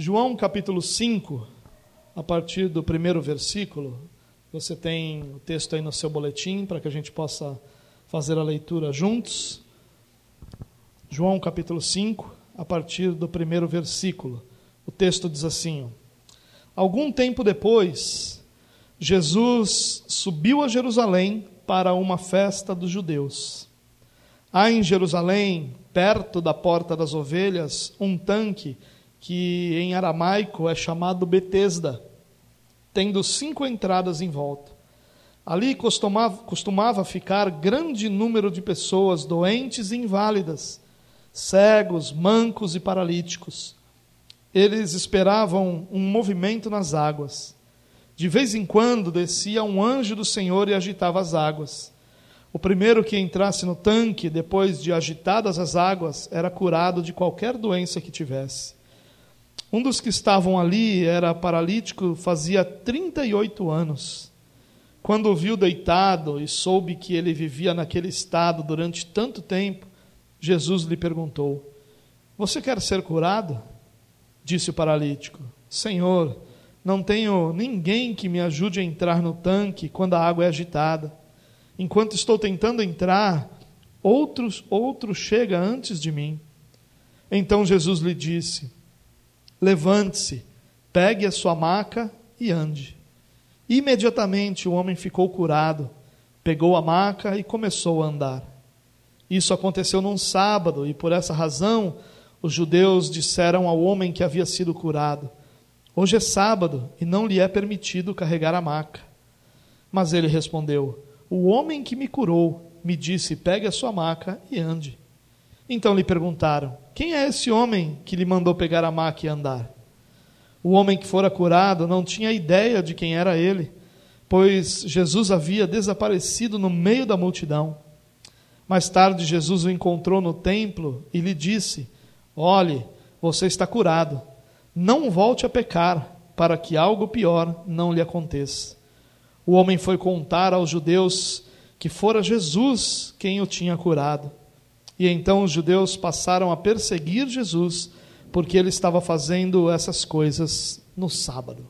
João capítulo 5, a partir do primeiro versículo. Você tem o texto aí no seu boletim para que a gente possa fazer a leitura juntos. João capítulo 5, a partir do primeiro versículo. O texto diz assim: Algum tempo depois, Jesus subiu a Jerusalém para uma festa dos judeus. Há em Jerusalém, perto da porta das ovelhas, um tanque que em aramaico é chamado Betesda tendo cinco entradas em volta. Ali costumava, costumava ficar grande número de pessoas doentes e inválidas, cegos, mancos e paralíticos. Eles esperavam um movimento nas águas. De vez em quando descia um anjo do Senhor e agitava as águas. O primeiro que entrasse no tanque, depois de agitadas as águas, era curado de qualquer doença que tivesse. Um dos que estavam ali era paralítico, fazia 38 anos. Quando o viu deitado e soube que ele vivia naquele estado durante tanto tempo, Jesus lhe perguntou: Você quer ser curado? Disse o paralítico: Senhor, não tenho ninguém que me ajude a entrar no tanque quando a água é agitada. Enquanto estou tentando entrar, outros, outro chega antes de mim. Então Jesus lhe disse: Levante-se, pegue a sua maca e ande. Imediatamente o homem ficou curado, pegou a maca e começou a andar. Isso aconteceu num sábado, e por essa razão os judeus disseram ao homem que havia sido curado: Hoje é sábado e não lhe é permitido carregar a maca. Mas ele respondeu: O homem que me curou me disse: Pegue a sua maca e ande. Então lhe perguntaram: Quem é esse homem que lhe mandou pegar a maca e andar? O homem que fora curado não tinha ideia de quem era ele, pois Jesus havia desaparecido no meio da multidão. Mais tarde, Jesus o encontrou no templo e lhe disse: Olhe, você está curado. Não volte a pecar, para que algo pior não lhe aconteça. O homem foi contar aos judeus que fora Jesus quem o tinha curado. E então os judeus passaram a perseguir Jesus, porque ele estava fazendo essas coisas no sábado.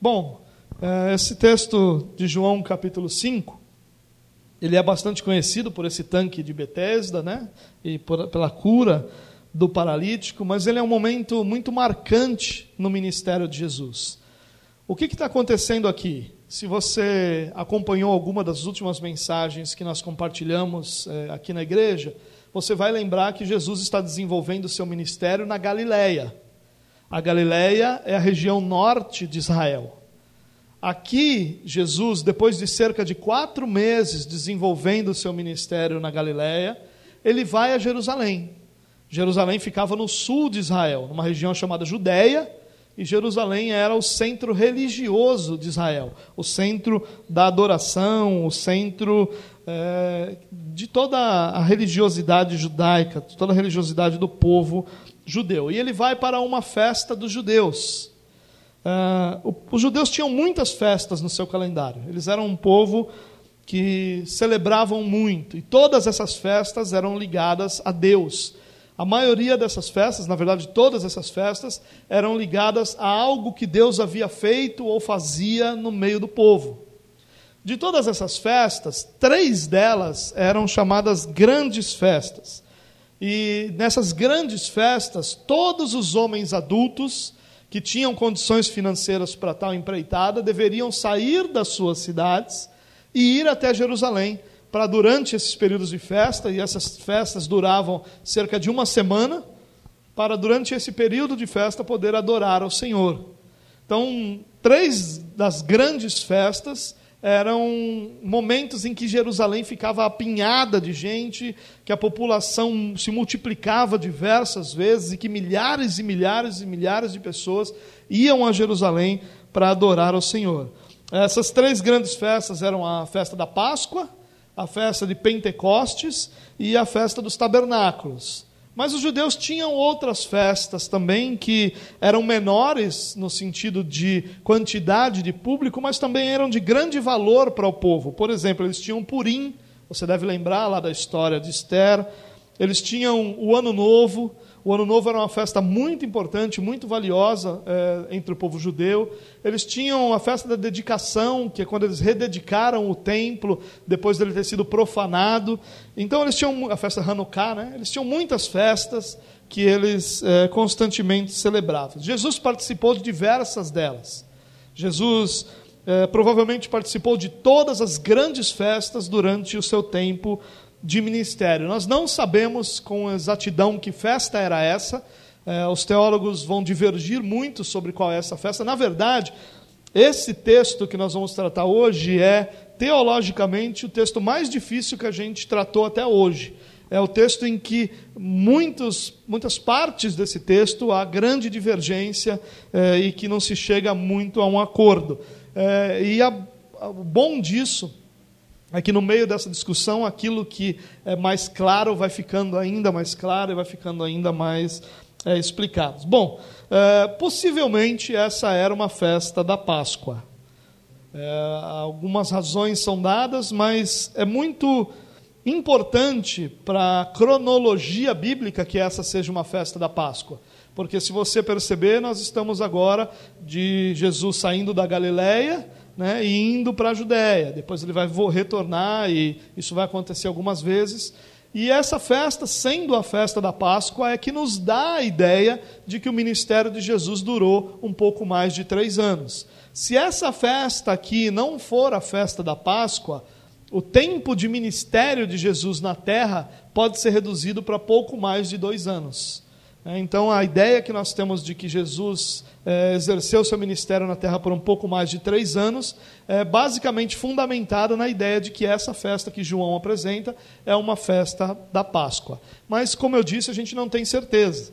Bom, eh, esse texto de João capítulo 5, ele é bastante conhecido por esse tanque de Betesda, né? E por, pela cura do paralítico, mas ele é um momento muito marcante no ministério de Jesus. O que está acontecendo aqui? Se você acompanhou alguma das últimas mensagens que nós compartilhamos é, aqui na igreja, você vai lembrar que Jesus está desenvolvendo o seu ministério na Galileia. A Galileia é a região norte de Israel. Aqui, Jesus, depois de cerca de quatro meses desenvolvendo o seu ministério na Galileia, ele vai a Jerusalém. Jerusalém ficava no sul de Israel, numa região chamada Judéia, e Jerusalém era o centro religioso de Israel, o centro da adoração, o centro é, de toda a religiosidade judaica, de toda a religiosidade do povo judeu. E ele vai para uma festa dos judeus. É, os judeus tinham muitas festas no seu calendário, eles eram um povo que celebravam muito, e todas essas festas eram ligadas a Deus. A maioria dessas festas, na verdade, todas essas festas, eram ligadas a algo que Deus havia feito ou fazia no meio do povo. De todas essas festas, três delas eram chamadas grandes festas. E nessas grandes festas, todos os homens adultos que tinham condições financeiras para tal empreitada deveriam sair das suas cidades e ir até Jerusalém para durante esses períodos de festa, e essas festas duravam cerca de uma semana, para durante esse período de festa poder adorar ao Senhor. Então, três das grandes festas eram momentos em que Jerusalém ficava apinhada de gente, que a população se multiplicava diversas vezes e que milhares e milhares e milhares de pessoas iam a Jerusalém para adorar ao Senhor. Essas três grandes festas eram a festa da Páscoa, a festa de Pentecostes e a festa dos tabernáculos. Mas os judeus tinham outras festas também que eram menores no sentido de quantidade de público, mas também eram de grande valor para o povo. Por exemplo, eles tinham Purim, você deve lembrar lá da história de Esther. eles tinham o Ano Novo. O Ano Novo era uma festa muito importante, muito valiosa é, entre o povo judeu. Eles tinham a festa da dedicação, que é quando eles rededicaram o templo depois dele ter sido profanado. Então eles tinham a festa Hanukkah, né? Eles tinham muitas festas que eles é, constantemente celebravam. Jesus participou de diversas delas. Jesus é, provavelmente participou de todas as grandes festas durante o seu tempo de ministério. Nós não sabemos com exatidão que festa era essa, é, os teólogos vão divergir muito sobre qual é essa festa. Na verdade, esse texto que nós vamos tratar hoje é, teologicamente, o texto mais difícil que a gente tratou até hoje. É o texto em que muitos, muitas partes desse texto há grande divergência é, e que não se chega muito a um acordo. É, e o bom disso é que no meio dessa discussão, aquilo que é mais claro vai ficando ainda mais claro e vai ficando ainda mais é, explicado. Bom, é, possivelmente essa era uma festa da Páscoa. É, algumas razões são dadas, mas é muito importante para a cronologia bíblica que essa seja uma festa da Páscoa. Porque se você perceber, nós estamos agora de Jesus saindo da Galileia né, e indo para a Judéia. Depois ele vai retornar e isso vai acontecer algumas vezes. E essa festa, sendo a festa da Páscoa, é que nos dá a ideia de que o ministério de Jesus durou um pouco mais de três anos. Se essa festa aqui não for a festa da Páscoa, o tempo de ministério de Jesus na terra pode ser reduzido para pouco mais de dois anos. É, então, a ideia que nós temos de que Jesus é, exerceu seu ministério na terra por um pouco mais de três anos é basicamente fundamentada na ideia de que essa festa que João apresenta é uma festa da Páscoa. Mas, como eu disse, a gente não tem certeza.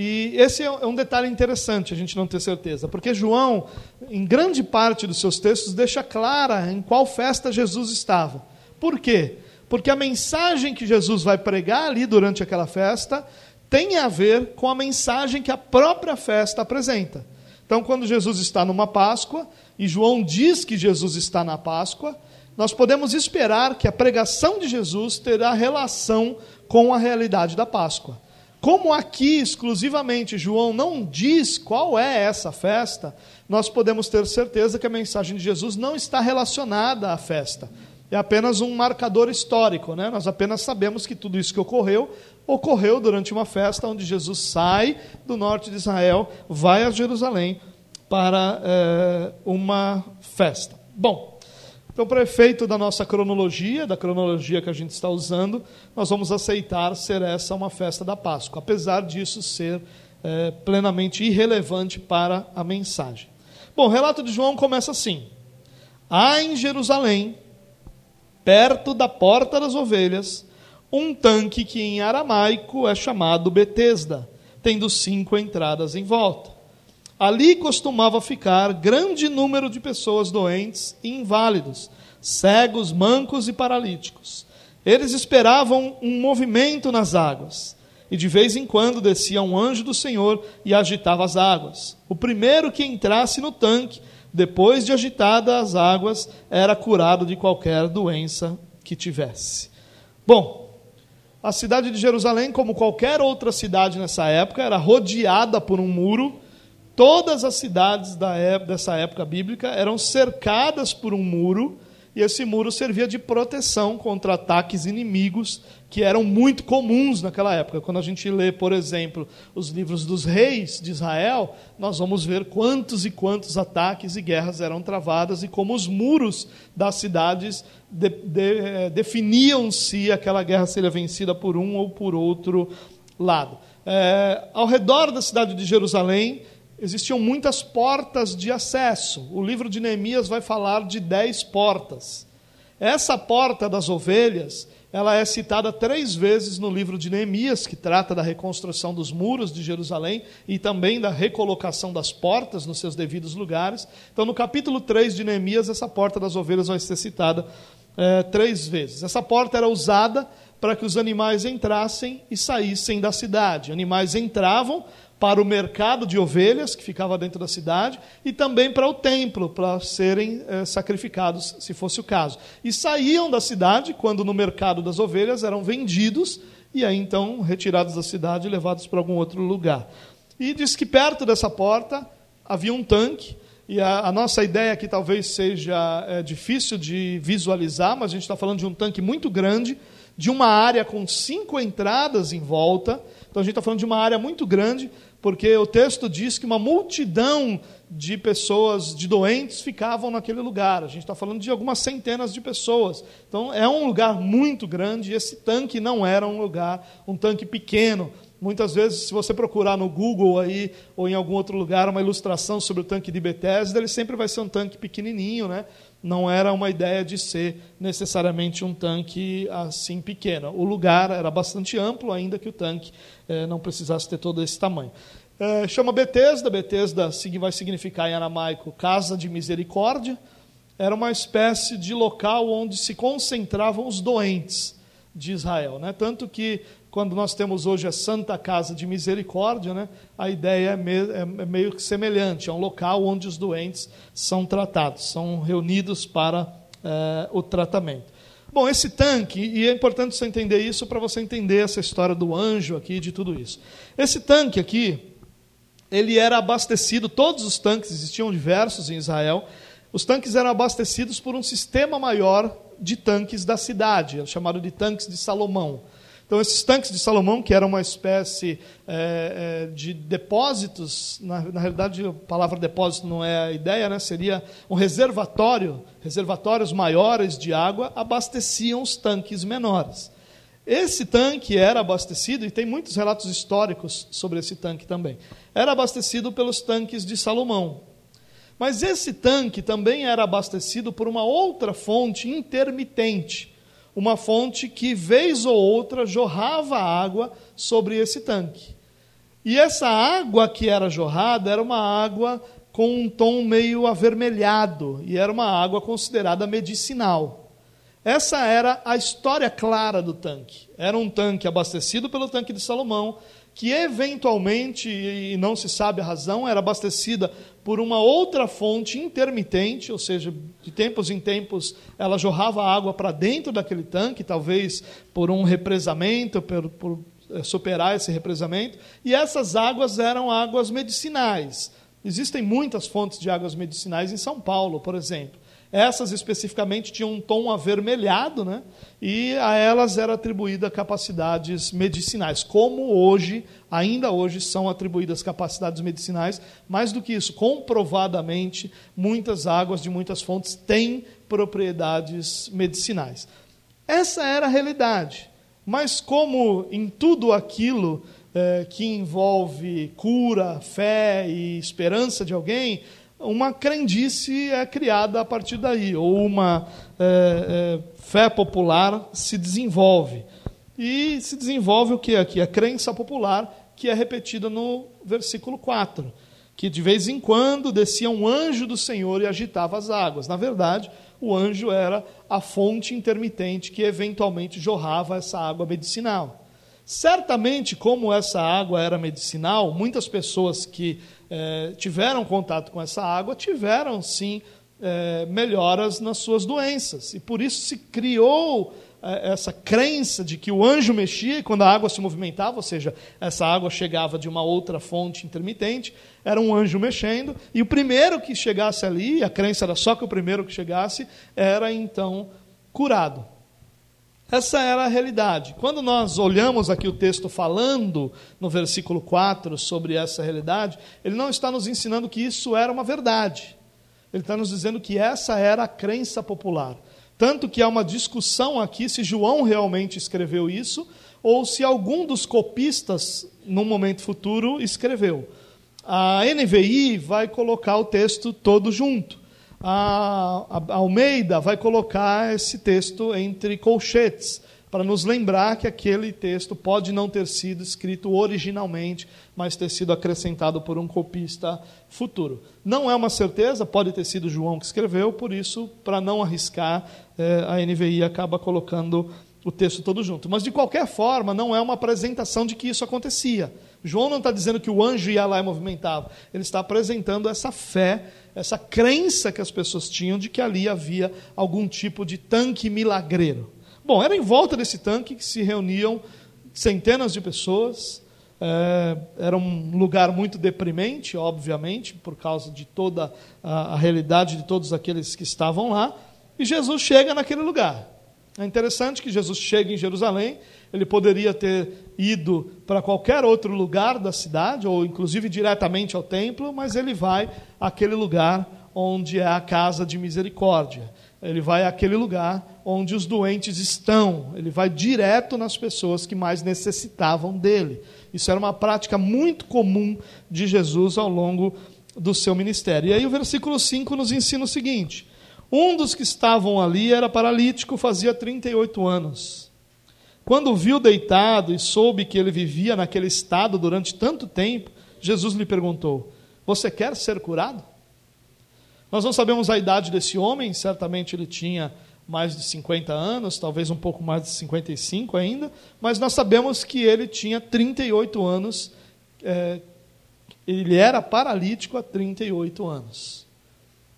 E esse é um detalhe interessante, a gente não ter certeza, porque João, em grande parte dos seus textos, deixa clara em qual festa Jesus estava. Por quê? Porque a mensagem que Jesus vai pregar ali durante aquela festa tem a ver com a mensagem que a própria festa apresenta. Então, quando Jesus está numa Páscoa, e João diz que Jesus está na Páscoa, nós podemos esperar que a pregação de Jesus terá relação com a realidade da Páscoa. Como aqui exclusivamente João não diz qual é essa festa, nós podemos ter certeza que a mensagem de Jesus não está relacionada à festa. É apenas um marcador histórico, né? nós apenas sabemos que tudo isso que ocorreu ocorreu durante uma festa onde Jesus sai do norte de Israel, vai a Jerusalém para é, uma festa. Bom, então, para efeito da nossa cronologia, da cronologia que a gente está usando, nós vamos aceitar ser essa uma festa da Páscoa, apesar disso ser é, plenamente irrelevante para a mensagem. Bom, o relato de João começa assim: Há em Jerusalém, perto da porta das ovelhas, um tanque que em aramaico é chamado Betesda, tendo cinco entradas em volta. Ali costumava ficar grande número de pessoas doentes e inválidos, cegos, mancos e paralíticos. Eles esperavam um movimento nas águas, e de vez em quando descia um anjo do Senhor e agitava as águas. O primeiro que entrasse no tanque, depois de agitadas as águas, era curado de qualquer doença que tivesse. Bom, a cidade de Jerusalém, como qualquer outra cidade nessa época, era rodeada por um muro. Todas as cidades da época, dessa época bíblica eram cercadas por um muro, e esse muro servia de proteção contra ataques inimigos que eram muito comuns naquela época. Quando a gente lê, por exemplo, os livros dos reis de Israel, nós vamos ver quantos e quantos ataques e guerras eram travadas e como os muros das cidades de, de, eh, definiam se aquela guerra seria vencida por um ou por outro lado. É, ao redor da cidade de Jerusalém existiam muitas portas de acesso. O livro de Neemias vai falar de dez portas. Essa porta das ovelhas ela é citada três vezes no livro de Neemias, que trata da reconstrução dos muros de Jerusalém e também da recolocação das portas nos seus devidos lugares. Então, no capítulo 3 de Neemias, essa porta das ovelhas vai ser citada é, três vezes. Essa porta era usada para que os animais entrassem e saíssem da cidade. Animais entravam para o mercado de ovelhas, que ficava dentro da cidade, e também para o templo, para serem é, sacrificados, se fosse o caso. E saíam da cidade quando no mercado das ovelhas eram vendidos e aí então retirados da cidade e levados para algum outro lugar. E diz que perto dessa porta havia um tanque, e a, a nossa ideia aqui talvez seja é, difícil de visualizar, mas a gente está falando de um tanque muito grande, de uma área com cinco entradas em volta. Então a gente está falando de uma área muito grande, porque o texto diz que uma multidão de pessoas, de doentes, ficavam naquele lugar. A gente está falando de algumas centenas de pessoas. Então é um lugar muito grande. Esse tanque não era um lugar, um tanque pequeno. Muitas vezes, se você procurar no Google aí ou em algum outro lugar uma ilustração sobre o tanque de Bethesda, ele sempre vai ser um tanque pequenininho, né? Não era uma ideia de ser necessariamente um tanque assim pequeno. O lugar era bastante amplo, ainda que o tanque eh, não precisasse ter todo esse tamanho. Eh, chama Bethesda, Bethesda vai significar em aramaico casa de misericórdia. Era uma espécie de local onde se concentravam os doentes de Israel. Né? Tanto que quando nós temos hoje a Santa Casa de Misericórdia, né, a ideia é, me, é, é meio que semelhante, é um local onde os doentes são tratados, são reunidos para é, o tratamento. Bom, esse tanque, e é importante você entender isso para você entender essa história do anjo aqui, de tudo isso. Esse tanque aqui, ele era abastecido, todos os tanques, existiam diversos em Israel, os tanques eram abastecidos por um sistema maior de tanques da cidade, chamado de tanques de Salomão. Então, esses tanques de Salomão, que eram uma espécie é, é, de depósitos, na, na, realidade a palavra depósito não é a ideia, né? seria um reservatório, reservatórios maiores de água abasteciam os tanques menores. Esse tanque era abastecido, e tem muitos relatos históricos sobre esse tanque também, era abastecido pelos tanques de Salomão. Mas esse tanque também era abastecido por uma outra fonte intermitente uma fonte que, vez ou outra, jorrava água sobre esse tanque. E essa água que era jorrada era uma água com um tom meio avermelhado, e era uma água considerada medicinal. Essa era a história clara do tanque. Era um tanque abastecido pelo tanque de Salomão, que eventualmente, e não se sabe a razão, era abastecida por uma outra fonte intermitente, ou seja, de tempos em tempos ela jorrava água para dentro daquele tanque, talvez por um represamento, por, por é, superar esse represamento, e essas águas eram águas medicinais. Existem muitas fontes de águas medicinais em São Paulo, por exemplo. Essas especificamente tinham um tom avermelhado, né? e a elas era atribuída capacidades medicinais, como hoje, ainda hoje, são atribuídas capacidades medicinais. Mais do que isso, comprovadamente, muitas águas de muitas fontes têm propriedades medicinais. Essa era a realidade. Mas, como em tudo aquilo eh, que envolve cura, fé e esperança de alguém, uma crendice é criada a partir daí, ou uma é, é, fé popular se desenvolve. E se desenvolve o que aqui? A crença popular, que é repetida no versículo 4, que de vez em quando descia um anjo do Senhor e agitava as águas. Na verdade, o anjo era a fonte intermitente que eventualmente jorrava essa água medicinal. Certamente, como essa água era medicinal, muitas pessoas que é, tiveram contato com essa água tiveram sim é, melhoras nas suas doenças. E por isso se criou é, essa crença de que o anjo mexia quando a água se movimentava, ou seja, essa água chegava de uma outra fonte intermitente, era um anjo mexendo, e o primeiro que chegasse ali, a crença era só que o primeiro que chegasse, era então curado. Essa era a realidade. Quando nós olhamos aqui o texto falando no versículo 4 sobre essa realidade, ele não está nos ensinando que isso era uma verdade. Ele está nos dizendo que essa era a crença popular. Tanto que há uma discussão aqui se João realmente escreveu isso ou se algum dos copistas, num momento futuro, escreveu. A NVI vai colocar o texto todo junto a, Almeida vai colocar esse texto entre colchetes, para nos lembrar que aquele texto pode não ter sido escrito originalmente, mas ter sido acrescentado por um copista futuro. Não é uma certeza, pode ter sido João que escreveu, por isso, para não arriscar, eh, a NVI acaba colocando o texto todo junto. Mas, de qualquer forma, não é uma apresentação de que isso acontecia. João não está dizendo que o anjo ia lá e movimentava, ele está apresentando essa fé essa crença que as pessoas tinham de que ali havia algum tipo de tanque milagreiro. Bom, era em volta desse tanque que se reuniam centenas de pessoas. É, era um lugar muito deprimente, obviamente, por causa de toda a, a realidade de todos aqueles que estavam lá. E Jesus chega naquele lugar. É interessante que Jesus chega em Jerusalém. Ele poderia ter ido para qualquer outro lugar da cidade, ou inclusive diretamente ao templo, mas ele vai àquele lugar onde é a casa de misericórdia. Ele vai àquele lugar onde os doentes estão. Ele vai direto nas pessoas que mais necessitavam dele. Isso era uma prática muito comum de Jesus ao longo do seu ministério. E aí o versículo 5 nos ensina o seguinte: Um dos que estavam ali era paralítico, fazia 38 anos. Quando viu deitado e soube que ele vivia naquele estado durante tanto tempo, Jesus lhe perguntou: Você quer ser curado? Nós não sabemos a idade desse homem, certamente ele tinha mais de 50 anos, talvez um pouco mais de 55 ainda, mas nós sabemos que ele tinha 38 anos, é, ele era paralítico há 38 anos.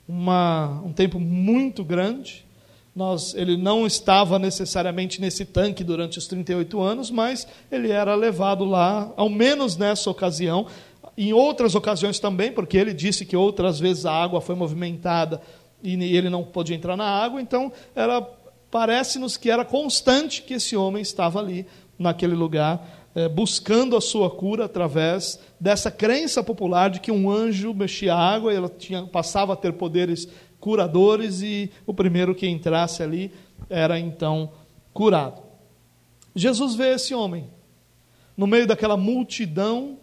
Uma, um tempo muito grande, nós, ele não estava necessariamente nesse tanque durante os 38 anos, mas ele era levado lá, ao menos nessa ocasião, em outras ocasiões também, porque ele disse que outras vezes a água foi movimentada e ele não podia entrar na água, então parece-nos que era constante que esse homem estava ali naquele lugar é, buscando a sua cura através dessa crença popular de que um anjo mexia a água e ela tinha, passava a ter poderes curadores e o primeiro que entrasse ali era então curado. Jesus vê esse homem no meio daquela multidão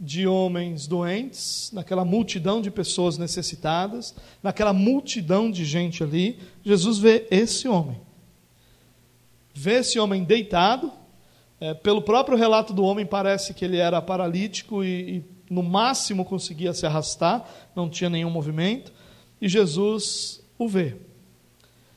de homens doentes, naquela multidão de pessoas necessitadas, naquela multidão de gente ali, Jesus vê esse homem. Vê esse homem deitado. É, pelo próprio relato do homem, parece que ele era paralítico e, e, no máximo, conseguia se arrastar, não tinha nenhum movimento. E Jesus o vê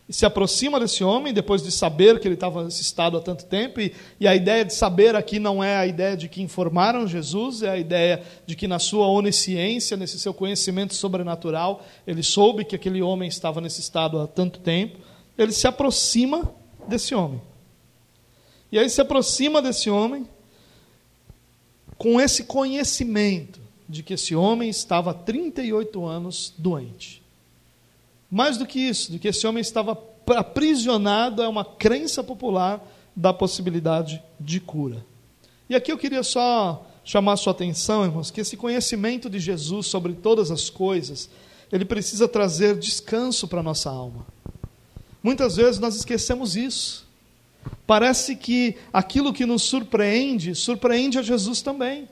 e se aproxima desse homem, depois de saber que ele estava nesse estado há tanto tempo, e, e, a ideia de saber aqui não é a ideia de que informaram Jesus, é a ideia de que na sua onisciência, nesse seu conhecimento sobrenatural, ele soube que aquele homem estava nesse estado há tanto tempo. Ele se aproxima desse homem. E aí se aproxima desse homem com esse conhecimento de que esse homem estava há 38 anos doente. Mais do que isso, de que esse homem estava aprisionado a uma crença popular da possibilidade de cura. E aqui eu queria só chamar a sua atenção, irmãos, que esse conhecimento de Jesus sobre todas as coisas, ele precisa trazer descanso para a nossa alma. Muitas vezes nós esquecemos isso. Parece que aquilo que nos surpreende, surpreende a Jesus também.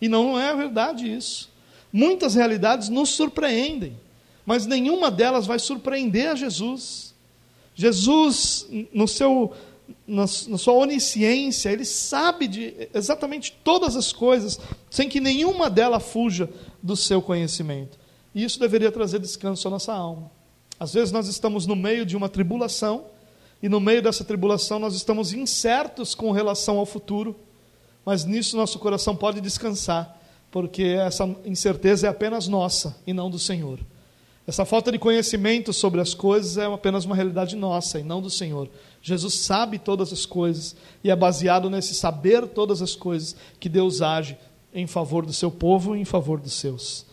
E não é verdade isso. Muitas realidades nos surpreendem mas nenhuma delas vai surpreender a Jesus. Jesus, no seu, na, na sua onisciência, ele sabe de exatamente todas as coisas, sem que nenhuma delas fuja do seu conhecimento. E isso deveria trazer descanso à nossa alma. Às vezes nós estamos no meio de uma tribulação, e no meio dessa tribulação nós estamos incertos com relação ao futuro, mas nisso nosso coração pode descansar, porque essa incerteza é apenas nossa e não do Senhor. Essa falta de conhecimento sobre as coisas é apenas uma realidade nossa e não do Senhor. Jesus sabe todas as coisas e é baseado nesse saber todas as coisas que Deus age em favor do seu povo e em favor dos seus.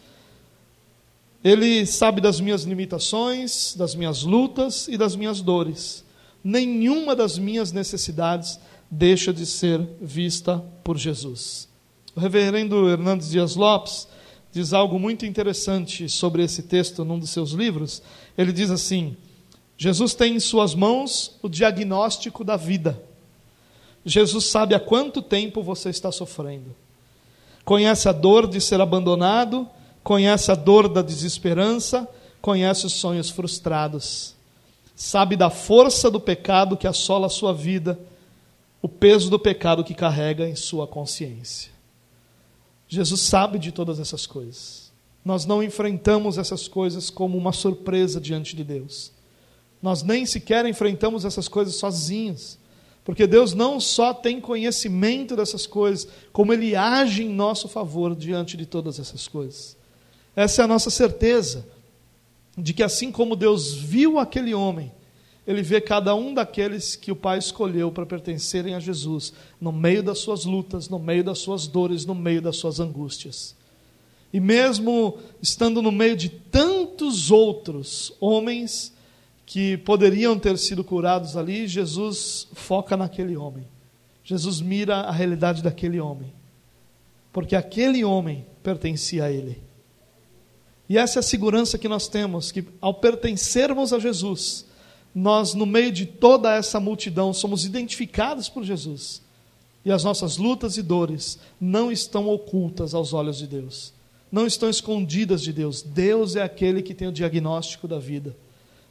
Ele sabe das minhas limitações, das minhas lutas e das minhas dores. Nenhuma das minhas necessidades deixa de ser vista por Jesus. O reverendo Hernandes Dias Lopes diz algo muito interessante sobre esse texto num dos seus livros. Ele diz assim: Jesus tem em suas mãos o diagnóstico da vida. Jesus sabe há quanto tempo você está sofrendo. Conhece a dor de ser abandonado, conhece a dor da desesperança, conhece os sonhos frustrados. Sabe da força do pecado que assola a sua vida, o peso do pecado que carrega em sua consciência. Jesus sabe de todas essas coisas. Nós não enfrentamos essas coisas como uma surpresa diante de Deus. Nós nem sequer enfrentamos essas coisas sozinhos. Porque Deus não só tem conhecimento dessas coisas, como Ele age em nosso favor diante de todas essas coisas. Essa é a nossa certeza, de que assim como Deus viu aquele homem, ele vê cada um daqueles que o Pai escolheu para pertencerem a Jesus, no meio das suas lutas, no meio das suas dores, no meio das suas angústias. E mesmo estando no meio de tantos outros homens que poderiam ter sido curados ali, Jesus foca naquele homem. Jesus mira a realidade daquele homem. Porque aquele homem pertencia a ele. E essa é a segurança que nós temos, que ao pertencermos a Jesus, nós, no meio de toda essa multidão, somos identificados por Jesus. E as nossas lutas e dores não estão ocultas aos olhos de Deus, não estão escondidas de Deus. Deus é aquele que tem o diagnóstico da vida.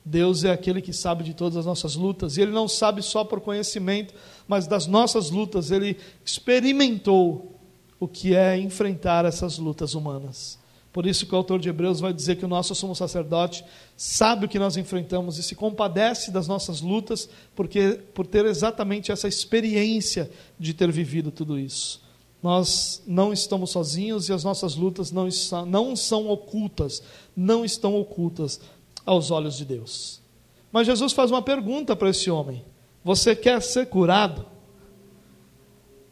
Deus é aquele que sabe de todas as nossas lutas, e Ele não sabe só por conhecimento, mas das nossas lutas, Ele experimentou o que é enfrentar essas lutas humanas. Por isso que o autor de Hebreus vai dizer que o nosso sumo sacerdote sabe o que nós enfrentamos e se compadece das nossas lutas, porque por ter exatamente essa experiência de ter vivido tudo isso. Nós não estamos sozinhos e as nossas lutas não, não são ocultas, não estão ocultas aos olhos de Deus. Mas Jesus faz uma pergunta para esse homem: Você quer ser curado?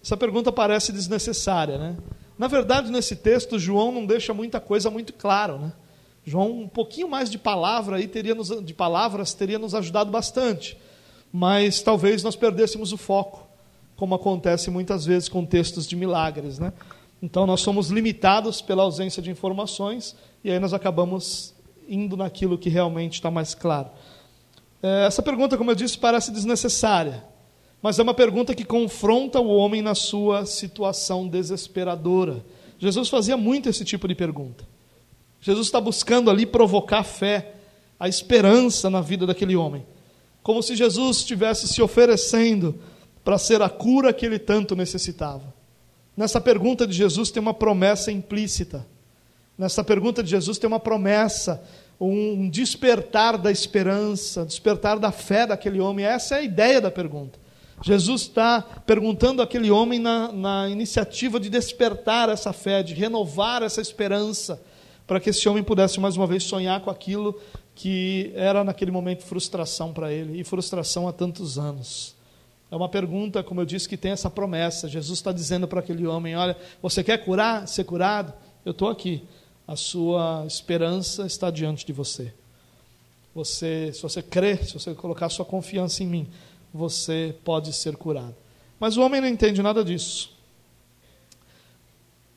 Essa pergunta parece desnecessária, né? Na verdade, nesse texto, João não deixa muita coisa muito claro, né? João, um pouquinho mais de palavra aí teria nos, de palavras teria nos ajudado bastante, mas talvez nós perdêssemos o foco, como acontece muitas vezes com textos de milagres, né? Então nós somos limitados pela ausência de informações e aí nós acabamos indo naquilo que realmente está mais claro. É, essa pergunta, como eu disse, parece desnecessária, mas é uma pergunta que confronta o homem na sua situação desesperadora. Jesus fazia muito esse tipo de pergunta. Jesus está buscando ali provocar a fé, a esperança na vida daquele homem. Como se Jesus estivesse se oferecendo para ser a cura que ele tanto necessitava. Nessa pergunta de Jesus tem uma promessa implícita. Nessa pergunta de Jesus tem uma promessa, um despertar da esperança, despertar da fé daquele homem. Essa é a ideia da pergunta. Jesus está perguntando àquele homem na, na iniciativa de despertar essa fé, de renovar essa esperança, para que esse homem pudesse mais uma vez sonhar com aquilo que era naquele momento frustração para ele, e frustração há tantos anos. É uma pergunta, como eu disse, que tem essa promessa. Jesus está dizendo para aquele homem: Olha, você quer curar, ser curado? Eu estou aqui a sua esperança está diante de você. Você, se você crer, se você colocar sua confiança em mim, você pode ser curado. Mas o homem não entende nada disso.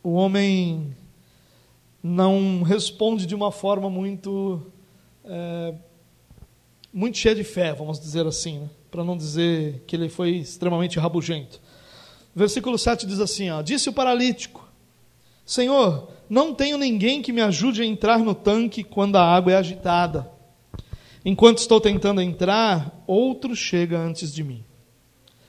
O homem não responde de uma forma muito é, muito cheia de fé, vamos dizer assim, né? para não dizer que ele foi extremamente rabugento. Versículo 7 diz assim: ó, Disse o paralítico: Senhor, não tenho ninguém que me ajude a entrar no tanque quando a água é agitada. Enquanto estou tentando entrar, outro chega antes de mim.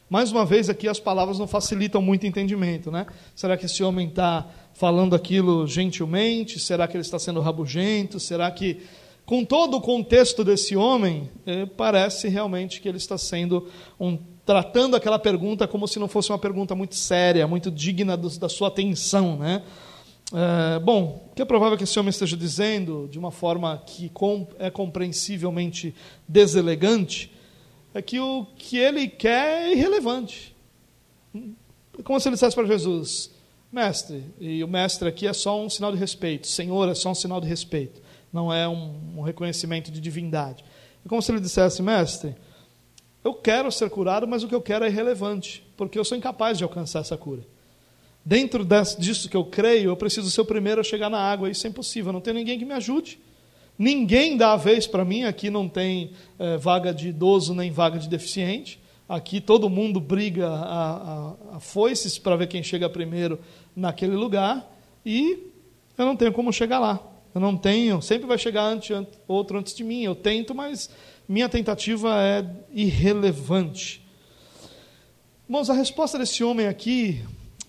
Mais uma vez, aqui as palavras não facilitam muito o entendimento, né? Será que esse homem está falando aquilo gentilmente? Será que ele está sendo rabugento? Será que, com todo o contexto desse homem, eh, parece realmente que ele está sendo um, tratando aquela pergunta como se não fosse uma pergunta muito séria, muito digna do, da sua atenção, né? É, bom, o que é provável que esse homem esteja dizendo, de uma forma que com, é compreensivelmente deselegante, é que o que ele quer é irrelevante. Como se ele dissesse para Jesus, mestre, e o mestre aqui é só um sinal de respeito, Senhor é só um sinal de respeito, não é um, um reconhecimento de divindade. É como se ele dissesse, mestre, eu quero ser curado, mas o que eu quero é irrelevante, porque eu sou incapaz de alcançar essa cura. Dentro disso que eu creio, eu preciso ser o primeiro a chegar na água. Isso é impossível, não tem ninguém que me ajude. Ninguém dá a vez para mim. Aqui não tem é, vaga de idoso nem vaga de deficiente. Aqui todo mundo briga a, a, a foices para ver quem chega primeiro naquele lugar. E eu não tenho como chegar lá. Eu não tenho, sempre vai chegar antes, outro antes de mim. Eu tento, mas minha tentativa é irrelevante. Irmãos, a resposta desse homem aqui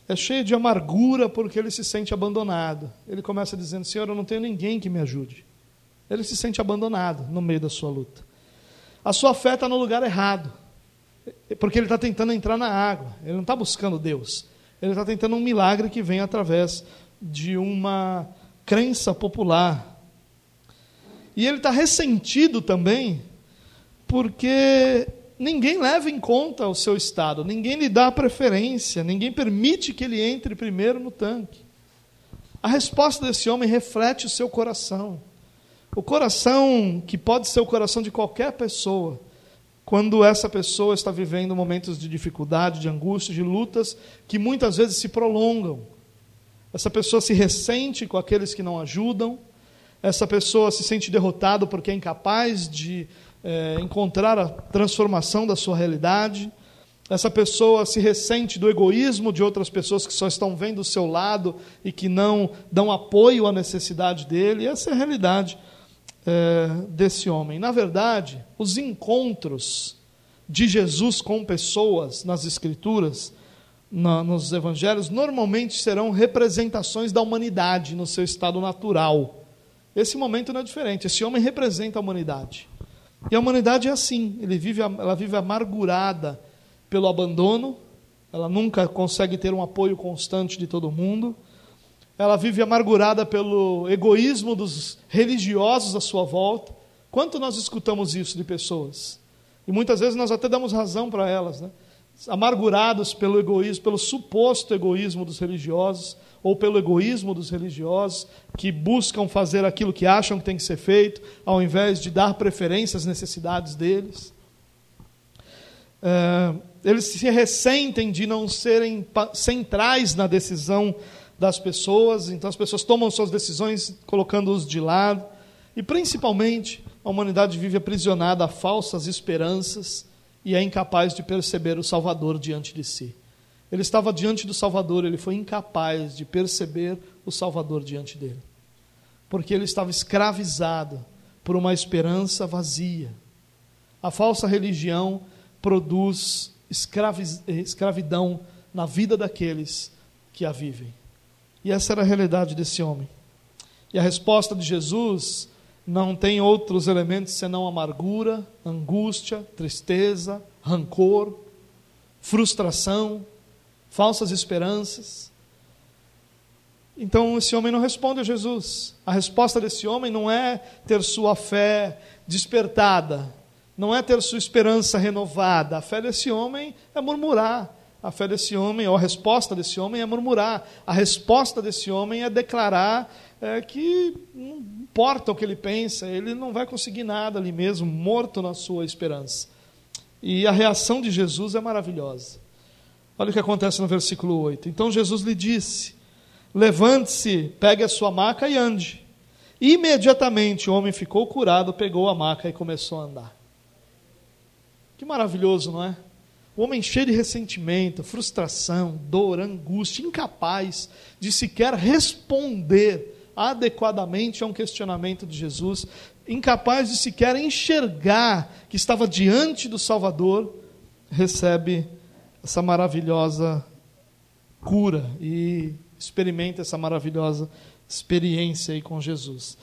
é cheio de amargura porque ele se sente abandonado. Ele começa dizendo: Senhor, eu não tenho ninguém que me ajude. Ele se sente abandonado no meio da sua luta. A sua fé está no lugar errado, porque ele está tentando entrar na água, ele não está buscando Deus, ele está tentando um milagre que vem através de uma crença popular. E ele está ressentido também porque ninguém leva em conta o seu estado, ninguém lhe dá preferência, ninguém permite que ele entre primeiro no tanque. A resposta desse homem reflete o seu coração. O coração, que pode ser o coração de qualquer pessoa, quando essa pessoa está vivendo momentos de dificuldade, de angústia, de lutas que muitas vezes se prolongam. Essa pessoa se ressente com aqueles que não ajudam, essa pessoa se sente derrotado porque é incapaz de é, encontrar a transformação da sua realidade. Essa pessoa se ressente do egoísmo de outras pessoas que só estão vendo o seu lado e que não dão apoio à necessidade dele. Essa é a realidade é, desse homem. Na verdade, os encontros de Jesus com pessoas nas Escrituras, na, nos Evangelhos, normalmente serão representações da humanidade no seu estado natural. Esse momento não é diferente. Esse homem representa a humanidade. E a humanidade é assim, vive, ela vive amargurada pelo abandono, ela nunca consegue ter um apoio constante de todo mundo, ela vive amargurada pelo egoísmo dos religiosos à sua volta. Quanto nós escutamos isso de pessoas? E muitas vezes nós até damos razão para elas, né? amargurados pelo egoísmo, pelo suposto egoísmo dos religiosos, ou pelo egoísmo dos religiosos, que buscam fazer aquilo que acham que tem que ser feito, ao invés de dar preferência às necessidades deles. É, eles se ressentem de não serem centrais na decisão das pessoas, então as pessoas tomam suas decisões colocando-os de lado, e principalmente a humanidade vive aprisionada a falsas esperanças e é incapaz de perceber o Salvador diante de si. Ele estava diante do Salvador, ele foi incapaz de perceber o Salvador diante dele. Porque ele estava escravizado por uma esperança vazia. A falsa religião produz escravidão na vida daqueles que a vivem. E essa era a realidade desse homem. E a resposta de Jesus não tem outros elementos senão amargura, angústia, tristeza, rancor, frustração, falsas esperanças. Então esse homem não responde a Jesus. A resposta desse homem não é ter sua fé despertada, não é ter sua esperança renovada. A fé desse homem é murmurar. A fé desse homem, ou a resposta desse homem é murmurar. A resposta desse homem é declarar é, que não importa o que ele pensa, ele não vai conseguir nada ali mesmo, morto na sua esperança. E a reação de Jesus é maravilhosa. Olha o que acontece no versículo 8. Então Jesus lhe disse: Levante-se, pegue a sua maca e ande. Imediatamente o homem ficou curado, pegou a maca e começou a andar. Que maravilhoso, não é? O homem cheio de ressentimento, frustração, dor, angústia, incapaz de sequer responder adequadamente a um questionamento de Jesus, incapaz de sequer enxergar que estava diante do Salvador, recebe essa maravilhosa cura e experimenta essa maravilhosa experiência aí com Jesus.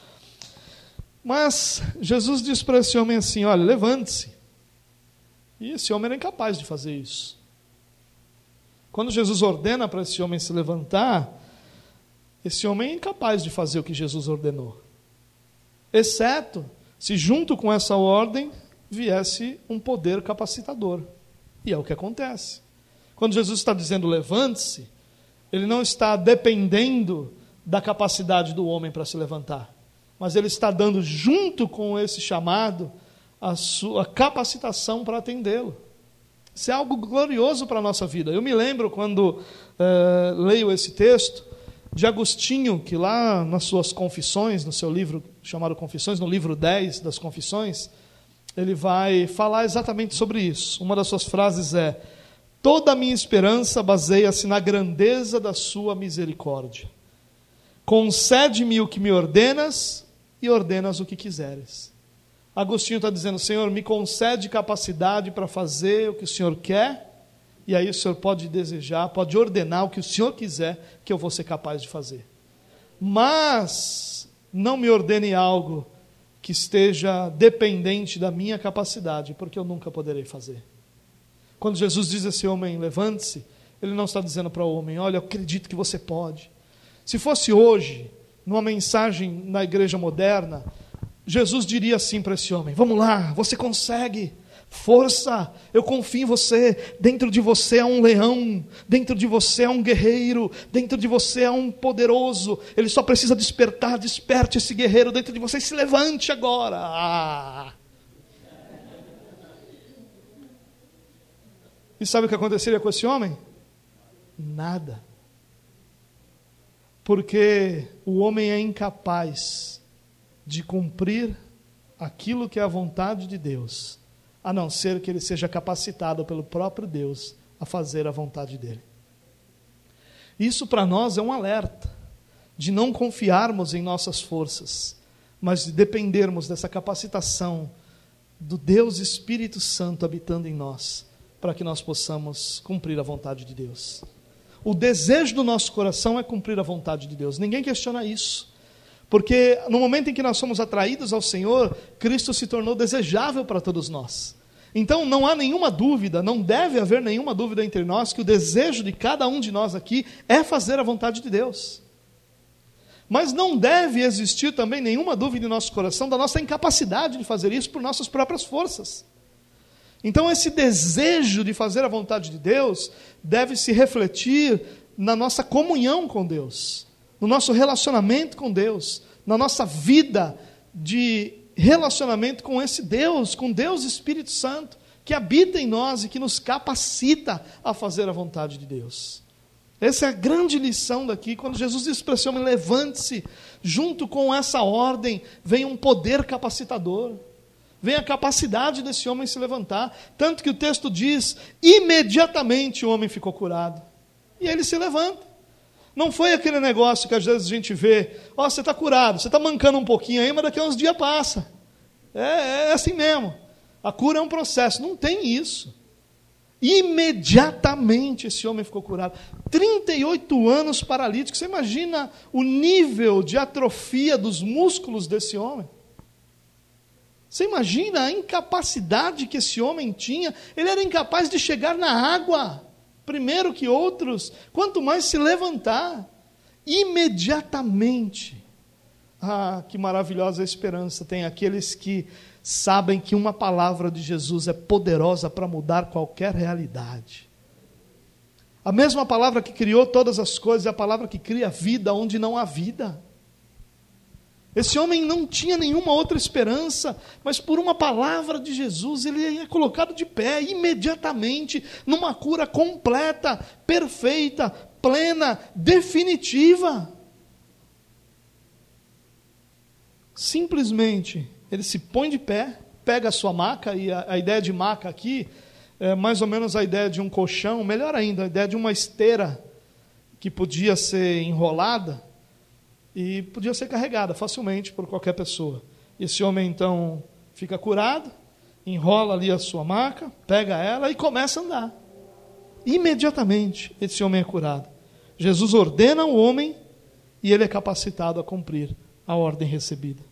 Mas Jesus diz para esse homem assim: olha, levante-se. E esse homem era incapaz de fazer isso. Quando Jesus ordena para esse homem se levantar, esse homem é incapaz de fazer o que Jesus ordenou. Exceto se, junto com essa ordem, viesse um poder capacitador. E é o que acontece. Quando Jesus está dizendo levante-se, ele não está dependendo da capacidade do homem para se levantar, mas ele está dando, junto com esse chamado, a sua capacitação para atendê-lo. Isso é algo glorioso para a nossa vida. Eu me lembro quando é, leio esse texto de Agostinho, que lá nas suas confissões, no seu livro chamado Confissões, no livro 10 das Confissões, ele vai falar exatamente sobre isso. Uma das suas frases é: Toda a minha esperança baseia-se na grandeza da sua misericórdia. Concede-me o que me ordenas e ordenas o que quiseres. Agostinho está dizendo: Senhor, me concede capacidade para fazer o que o Senhor quer, e aí o Senhor pode desejar, pode ordenar o que o Senhor quiser, que eu vou ser capaz de fazer. Mas não me ordene algo que esteja dependente da minha capacidade, porque eu nunca poderei fazer. Quando Jesus diz a esse homem, levante-se, ele não está dizendo para o homem, olha, eu acredito que você pode. Se fosse hoje, numa mensagem na igreja moderna, Jesus diria assim para esse homem: Vamos lá, você consegue. Força, eu confio em você. Dentro de você é um leão, dentro de você é um guerreiro, dentro de você é um poderoso. Ele só precisa despertar. Desperte esse guerreiro dentro de você e se levante agora. Ah. E sabe o que aconteceria com esse homem? Nada. Porque o homem é incapaz de cumprir aquilo que é a vontade de Deus, a não ser que ele seja capacitado pelo próprio Deus a fazer a vontade dele. Isso para nós é um alerta de não confiarmos em nossas forças, mas de dependermos dessa capacitação do Deus Espírito Santo habitando em nós para que nós possamos cumprir a vontade de Deus. O desejo do nosso coração é cumprir a vontade de Deus, ninguém questiona isso. Porque no momento em que nós somos atraídos ao Senhor, Cristo se tornou desejável para todos nós. Então não há nenhuma dúvida, não deve haver nenhuma dúvida entre nós que o desejo de cada um de nós aqui é fazer a vontade de Deus. Mas não deve existir também nenhuma dúvida em nosso coração da nossa incapacidade de fazer isso por nossas próprias forças. Então, esse desejo de fazer a vontade de Deus deve se refletir na nossa comunhão com Deus, no nosso relacionamento com Deus, na nossa vida de relacionamento com esse Deus, com Deus Espírito Santo, que habita em nós e que nos capacita a fazer a vontade de Deus. Essa é a grande lição daqui. Quando Jesus diz para esse homem: levante-se, junto com essa ordem vem um poder capacitador vem a capacidade desse homem se levantar. Tanto que o texto diz: imediatamente o homem ficou curado. E ele se levanta. Não foi aquele negócio que às vezes a gente vê: ó, oh, você está curado, você está mancando um pouquinho aí, mas daqui a uns dias passa. É, é assim mesmo. A cura é um processo. Não tem isso. Imediatamente esse homem ficou curado. 38 anos paralítico. Você imagina o nível de atrofia dos músculos desse homem? Você imagina a incapacidade que esse homem tinha? Ele era incapaz de chegar na água primeiro que outros, quanto mais se levantar. Imediatamente. Ah, que maravilhosa esperança tem aqueles que sabem que uma palavra de Jesus é poderosa para mudar qualquer realidade. A mesma palavra que criou todas as coisas é a palavra que cria vida onde não há vida. Esse homem não tinha nenhuma outra esperança, mas por uma palavra de Jesus ele é colocado de pé imediatamente, numa cura completa, perfeita, plena, definitiva. Simplesmente ele se põe de pé, pega a sua maca, e a, a ideia de maca aqui é mais ou menos a ideia de um colchão, melhor ainda, a ideia de uma esteira que podia ser enrolada e podia ser carregada facilmente por qualquer pessoa. Esse homem então fica curado, enrola ali a sua maca, pega ela e começa a andar. Imediatamente esse homem é curado. Jesus ordena o homem e ele é capacitado a cumprir a ordem recebida.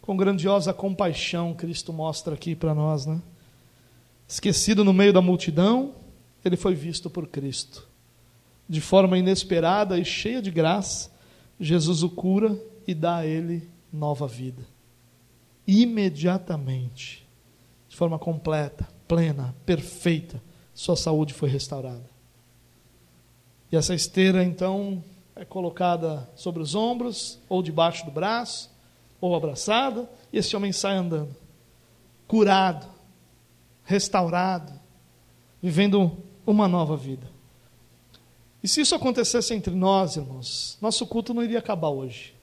Com grandiosa compaixão, Cristo mostra aqui para nós, né? Esquecido no meio da multidão, ele foi visto por Cristo. De forma inesperada e cheia de graça, Jesus o cura e dá a ele nova vida. Imediatamente, de forma completa, plena, perfeita, sua saúde foi restaurada. E essa esteira, então, é colocada sobre os ombros, ou debaixo do braço, ou abraçada, e esse homem sai andando, curado, restaurado, vivendo uma nova vida. E se isso acontecesse entre nós, irmãos, nosso culto não iria acabar hoje.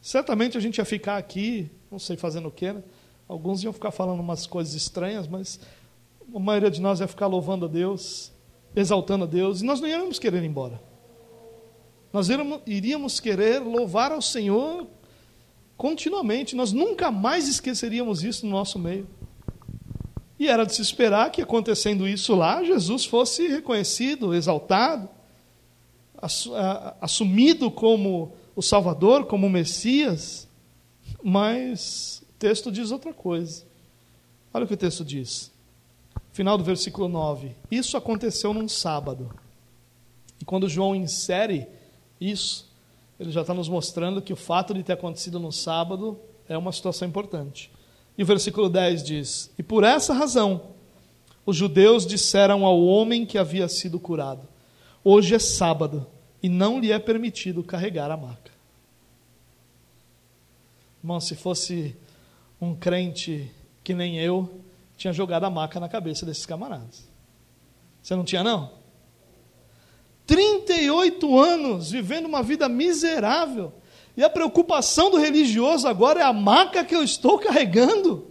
Certamente a gente ia ficar aqui, não sei fazendo o quê, né? Alguns iam ficar falando umas coisas estranhas, mas a maioria de nós ia ficar louvando a Deus, exaltando a Deus, e nós não íamos querer ir embora. Nós iríamos querer louvar ao Senhor continuamente, nós nunca mais esqueceríamos isso no nosso meio. E era de se esperar que, acontecendo isso lá, Jesus fosse reconhecido, exaltado, assumido como o Salvador, como o Messias. Mas o texto diz outra coisa. Olha o que o texto diz. Final do versículo 9. Isso aconteceu num sábado. E quando João insere isso, ele já está nos mostrando que o fato de ter acontecido no sábado é uma situação importante. E o versículo 10 diz: E por essa razão, os judeus disseram ao homem que havia sido curado: Hoje é sábado e não lhe é permitido carregar a maca. Irmão, se fosse um crente que nem eu, tinha jogado a maca na cabeça desses camaradas. Você não tinha, não? 38 anos vivendo uma vida miserável. E a preocupação do religioso agora é a maca que eu estou carregando.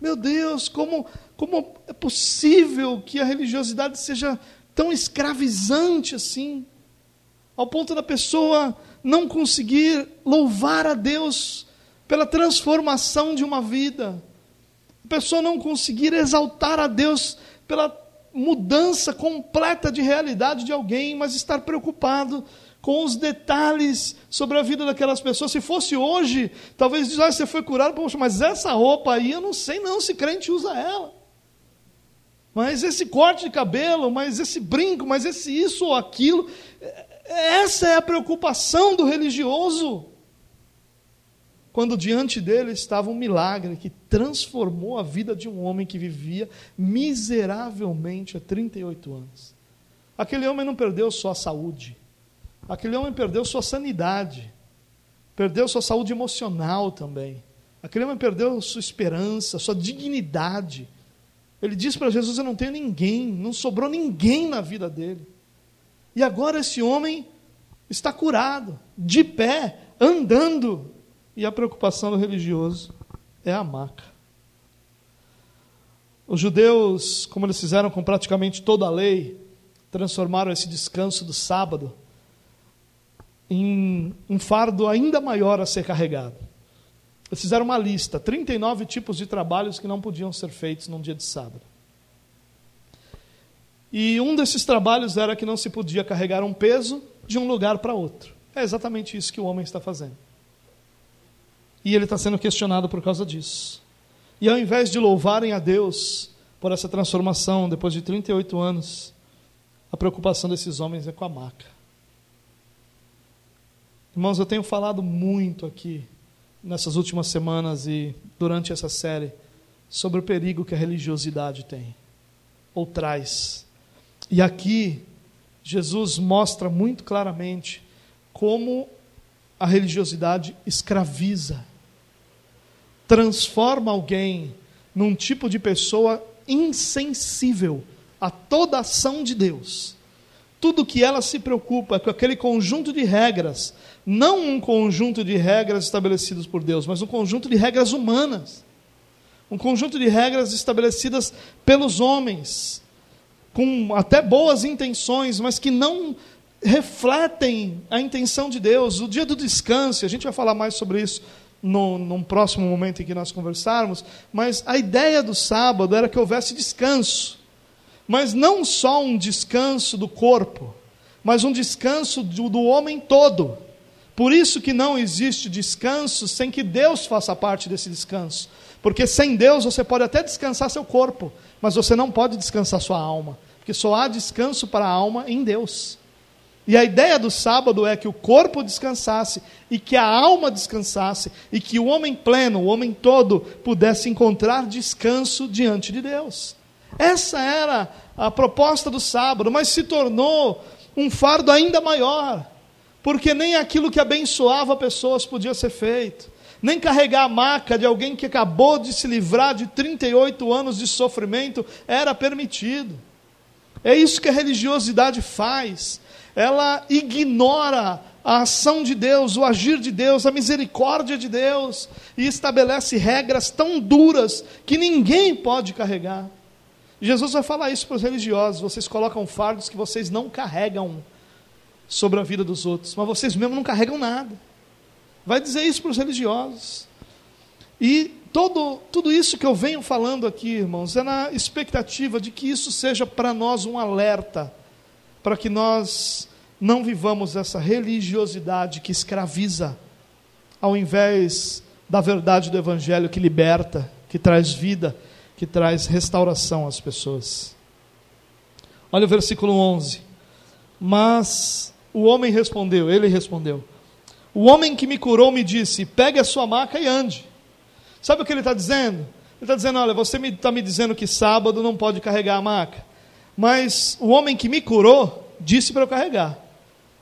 Meu Deus, como, como é possível que a religiosidade seja tão escravizante assim, ao ponto da pessoa não conseguir louvar a Deus pela transformação de uma vida, a pessoa não conseguir exaltar a Deus pela mudança completa de realidade de alguém, mas estar preocupado com os detalhes sobre a vida daquelas pessoas. Se fosse hoje, talvez diz, ah, você foi curado, poxa, mas essa roupa aí, eu não sei não se crente usa ela. Mas esse corte de cabelo, mas esse brinco, mas esse isso ou aquilo, essa é a preocupação do religioso. Quando diante dele estava um milagre que transformou a vida de um homem que vivia miseravelmente há 38 anos. Aquele homem não perdeu só a saúde, aquele homem perdeu sua sanidade, perdeu sua saúde emocional também. Aquele homem perdeu sua esperança, sua dignidade. Ele disse para Jesus: Eu não tenho ninguém, não sobrou ninguém na vida dele. E agora esse homem está curado, de pé, andando. E a preocupação do religioso é a maca. Os judeus, como eles fizeram com praticamente toda a lei, transformaram esse descanso do sábado em um fardo ainda maior a ser carregado. Eles fizeram uma lista, 39 tipos de trabalhos que não podiam ser feitos num dia de sábado. E um desses trabalhos era que não se podia carregar um peso de um lugar para outro. É exatamente isso que o homem está fazendo. E ele está sendo questionado por causa disso. E ao invés de louvarem a Deus por essa transformação, depois de 38 anos, a preocupação desses homens é com a maca. Irmãos, eu tenho falado muito aqui nessas últimas semanas e durante essa série sobre o perigo que a religiosidade tem ou traz e aqui, Jesus mostra muito claramente como a religiosidade escraviza, transforma alguém num tipo de pessoa insensível a toda ação de Deus. Tudo que ela se preocupa com aquele conjunto de regras, não um conjunto de regras estabelecidas por Deus, mas um conjunto de regras humanas, um conjunto de regras estabelecidas pelos homens, com até boas intenções, mas que não refletem a intenção de Deus. O dia do descanso, a gente vai falar mais sobre isso no, num próximo momento em que nós conversarmos, mas a ideia do sábado era que houvesse descanso, mas não só um descanso do corpo, mas um descanso do, do homem todo. Por isso que não existe descanso sem que Deus faça parte desse descanso. Porque sem Deus você pode até descansar seu corpo, mas você não pode descansar sua alma, porque só há descanso para a alma em Deus. E a ideia do sábado é que o corpo descansasse e que a alma descansasse e que o homem pleno, o homem todo, pudesse encontrar descanso diante de Deus. Essa era a proposta do sábado, mas se tornou um fardo ainda maior, porque nem aquilo que abençoava pessoas podia ser feito nem carregar a maca de alguém que acabou de se livrar de 38 anos de sofrimento era permitido. É isso que a religiosidade faz. Ela ignora a ação de Deus, o agir de Deus, a misericórdia de Deus e estabelece regras tão duras que ninguém pode carregar. Jesus vai falar isso para os religiosos: vocês colocam fardos que vocês não carregam sobre a vida dos outros, mas vocês mesmos não carregam nada. Vai dizer isso para os religiosos. E todo, tudo isso que eu venho falando aqui, irmãos, é na expectativa de que isso seja para nós um alerta, para que nós não vivamos essa religiosidade que escraviza, ao invés da verdade do Evangelho que liberta, que traz vida, que traz restauração às pessoas. Olha o versículo 11. Mas O homem respondeu, ele respondeu: O homem que me curou me disse: Pegue a sua maca e ande. Sabe o que ele está dizendo? Ele está dizendo: Olha, você está me, tá me dizendo que sábado não pode carregar a maca. Mas o homem que me curou disse para eu carregar.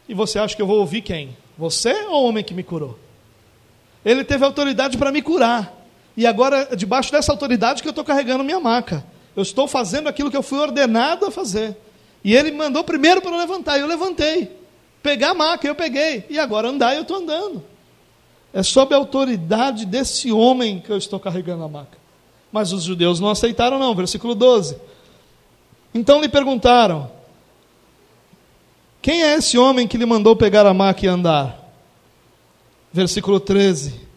E você acha que eu vou ouvir quem? Você ou o homem que me curou? Ele teve autoridade para me curar. E agora, é debaixo dessa autoridade, que eu estou carregando minha maca. Eu estou fazendo aquilo que eu fui ordenado a fazer. E ele mandou primeiro para eu levantar, e eu levantei. Pegar a maca, eu peguei. E agora andar, eu estou andando. É sob a autoridade desse homem que eu estou carregando a maca. Mas os judeus não aceitaram, não. Versículo 12. Então lhe perguntaram: Quem é esse homem que lhe mandou pegar a maca e andar? Versículo 13.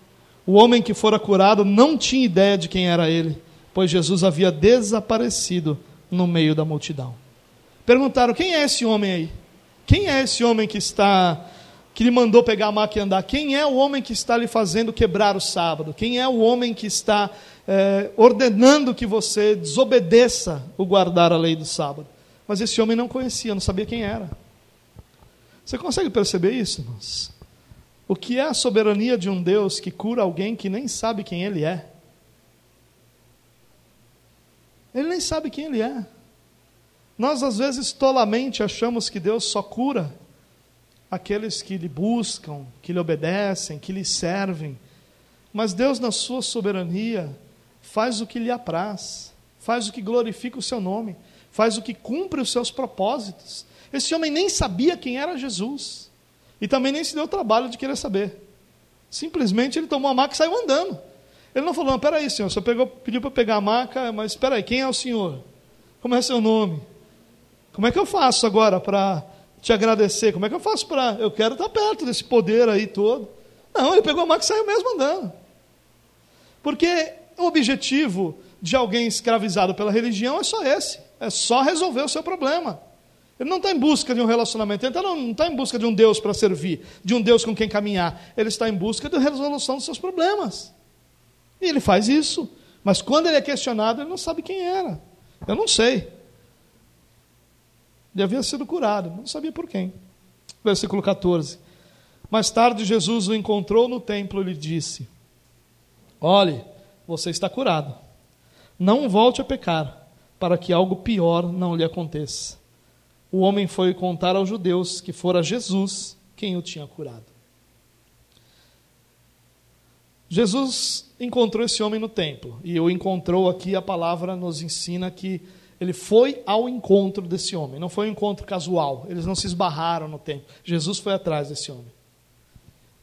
O homem que fora curado não tinha ideia de quem era ele, pois Jesus havia desaparecido no meio da multidão. Perguntaram: Quem é esse homem aí? Quem é esse homem que está que lhe mandou pegar a maca e andar? Quem é o homem que está lhe fazendo quebrar o sábado? Quem é o homem que está é, ordenando que você desobedeça o guardar a lei do sábado. Mas esse homem não conhecia, não sabia quem era. Você consegue perceber isso, irmãos? O que é a soberania de um Deus que cura alguém que nem sabe quem ele é? Ele nem sabe quem ele é. Nós, às vezes, tolamente achamos que Deus só cura aqueles que lhe buscam, que lhe obedecem, que lhe servem. Mas Deus, na sua soberania, faz o que lhe apraz, faz o que glorifica o seu nome, faz o que cumpre os seus propósitos. Esse homem nem sabia quem era Jesus e também nem se deu o trabalho de querer saber. Simplesmente ele tomou a maca e saiu andando. Ele não falou: não, peraí, senhor, você pegou, pediu para pegar a maca, mas espera aí, quem é o senhor? Como é seu nome? Como é que eu faço agora para te agradecer? Como é que eu faço para. Eu quero estar perto desse poder aí todo. Não, ele pegou a maca e saiu mesmo andando. Porque o objetivo de alguém escravizado pela religião é só esse: é só resolver o seu problema. Ele não está em busca de um relacionamento, ele não está em busca de um Deus para servir, de um Deus com quem caminhar. Ele está em busca da resolução dos seus problemas. E ele faz isso. Mas quando ele é questionado, ele não sabe quem era. Eu não sei. Ele havia sido curado, não sabia por quem. Versículo 14. Mais tarde, Jesus o encontrou no templo e lhe disse: Olhe, você está curado. Não volte a pecar, para que algo pior não lhe aconteça. O homem foi contar aos judeus que fora Jesus quem o tinha curado. Jesus encontrou esse homem no templo, e o encontrou aqui, a palavra nos ensina que ele foi ao encontro desse homem, não foi um encontro casual, eles não se esbarraram no templo, Jesus foi atrás desse homem.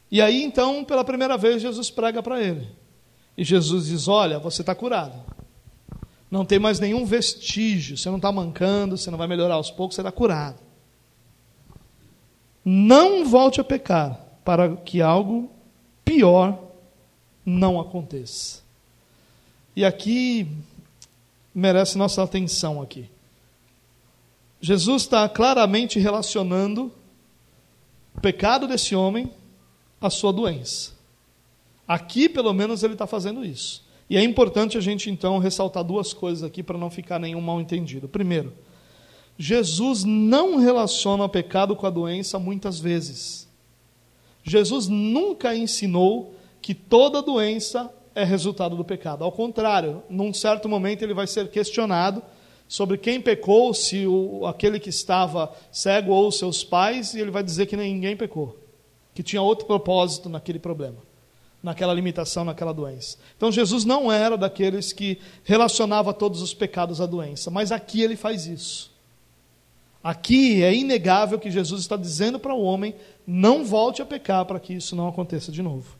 E aí então, pela primeira vez, Jesus prega para ele. E Jesus diz: Olha, você está curado. Não tem mais nenhum vestígio. Você não está mancando, você não vai melhorar aos poucos, você está curado. Não volte a pecar, para que algo pior não aconteça. E aqui merece nossa atenção aqui. Jesus está claramente relacionando o pecado desse homem à sua doença. Aqui, pelo menos, ele está fazendo isso. E é importante a gente, então, ressaltar duas coisas aqui para não ficar nenhum mal entendido. Primeiro, Jesus não relaciona o pecado com a doença muitas vezes. Jesus nunca ensinou que toda doença é resultado do pecado. Ao contrário, num certo momento ele vai ser questionado sobre quem pecou, se o, aquele que estava cego ou seus pais, e ele vai dizer que ninguém pecou, que tinha outro propósito naquele problema naquela limitação, naquela doença. Então Jesus não era daqueles que relacionava todos os pecados à doença, mas aqui ele faz isso. Aqui é inegável que Jesus está dizendo para o homem: não volte a pecar para que isso não aconteça de novo.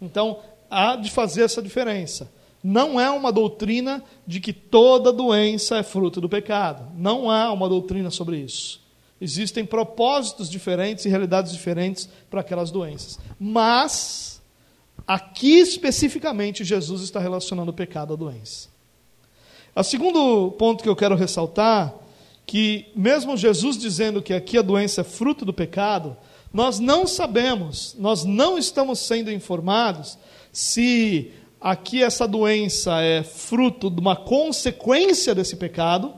Então, há de fazer essa diferença. Não é uma doutrina de que toda doença é fruto do pecado. Não há uma doutrina sobre isso. Existem propósitos diferentes e realidades diferentes para aquelas doenças. Mas Aqui especificamente, Jesus está relacionando o pecado à doença. O segundo ponto que eu quero ressaltar, que mesmo Jesus dizendo que aqui a doença é fruto do pecado, nós não sabemos, nós não estamos sendo informados se aqui essa doença é fruto de uma consequência desse pecado,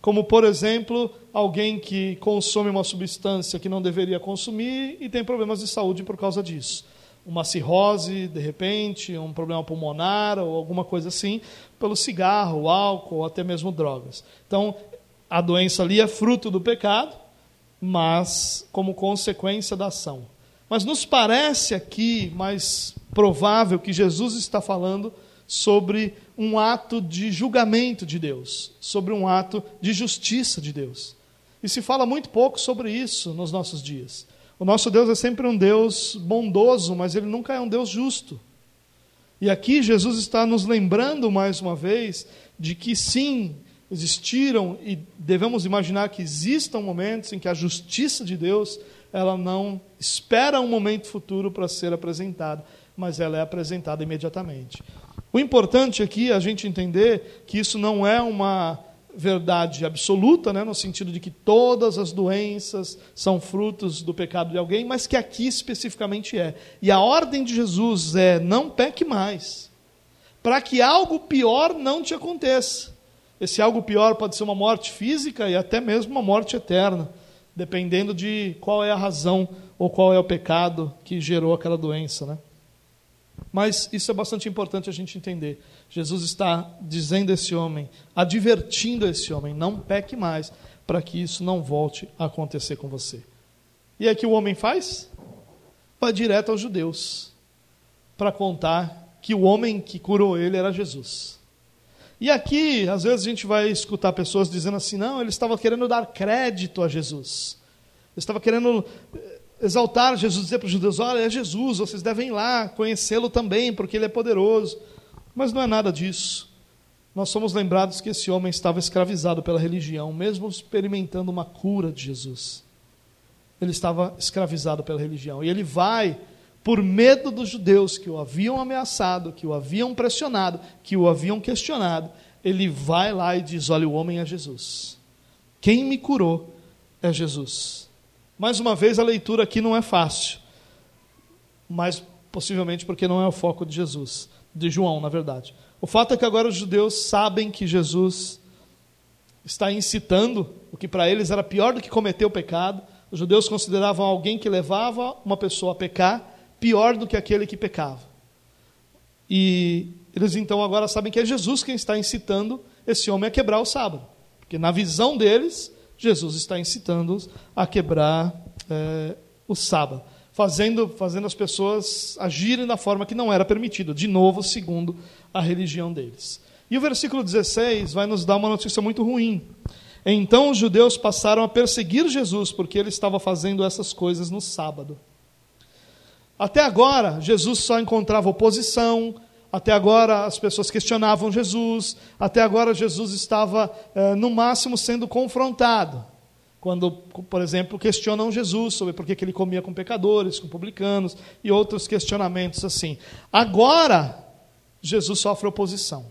como, por exemplo, alguém que consome uma substância que não deveria consumir e tem problemas de saúde por causa disso. Uma cirrose, de repente, um problema pulmonar ou alguma coisa assim, pelo cigarro, álcool ou até mesmo drogas. Então, a doença ali é fruto do pecado, mas como consequência da ação. Mas nos parece aqui mais provável que Jesus está falando sobre um ato de julgamento de Deus, sobre um ato de justiça de Deus. E se fala muito pouco sobre isso nos nossos dias. O nosso Deus é sempre um Deus bondoso, mas ele nunca é um Deus justo. E aqui Jesus está nos lembrando mais uma vez de que sim, existiram e devemos imaginar que existam momentos em que a justiça de Deus ela não espera um momento futuro para ser apresentada, mas ela é apresentada imediatamente. O importante aqui é a gente entender que isso não é uma verdade absoluta, né, no sentido de que todas as doenças são frutos do pecado de alguém, mas que aqui especificamente é. E a ordem de Jesus é: não peque mais, para que algo pior não te aconteça. Esse algo pior pode ser uma morte física e até mesmo uma morte eterna dependendo de qual é a razão ou qual é o pecado que gerou aquela doença, né? Mas isso é bastante importante a gente entender. Jesus está dizendo a esse homem, advertindo a esse homem, não peque mais, para que isso não volte a acontecer com você. E é que o homem faz? Vai direto aos judeus, para contar que o homem que curou ele era Jesus. E aqui, às vezes, a gente vai escutar pessoas dizendo assim: não, ele estava querendo dar crédito a Jesus. Ele estava querendo eh, exaltar Jesus, dizer para os judeus: olha, é Jesus, vocês devem ir lá conhecê-lo também, porque ele é poderoso. Mas não é nada disso. Nós somos lembrados que esse homem estava escravizado pela religião, mesmo experimentando uma cura de Jesus. Ele estava escravizado pela religião. E ele vai por medo dos judeus que o haviam ameaçado, que o haviam pressionado, que o haviam questionado, ele vai lá e diz: Olha, o homem é Jesus. Quem me curou é Jesus. Mais uma vez, a leitura aqui não é fácil, mas possivelmente porque não é o foco de Jesus, de João, na verdade. O fato é que agora os judeus sabem que Jesus está incitando o que para eles era pior do que cometer o pecado. Os judeus consideravam alguém que levava uma pessoa a pecar pior do que aquele que pecava. E eles então agora sabem que é Jesus quem está incitando esse homem a quebrar o sábado. Porque na visão deles, Jesus está incitando-os a quebrar é, o sábado. Fazendo, fazendo as pessoas agirem da forma que não era permitido, de novo, segundo a religião deles. E o versículo 16 vai nos dar uma notícia muito ruim. Então os judeus passaram a perseguir Jesus, porque ele estava fazendo essas coisas no sábado. Até agora, Jesus só encontrava oposição, até agora as pessoas questionavam Jesus, até agora Jesus estava, eh, no máximo, sendo confrontado. Quando, por exemplo, questionam Jesus sobre por que ele comia com pecadores, com publicanos e outros questionamentos assim. Agora, Jesus sofre oposição.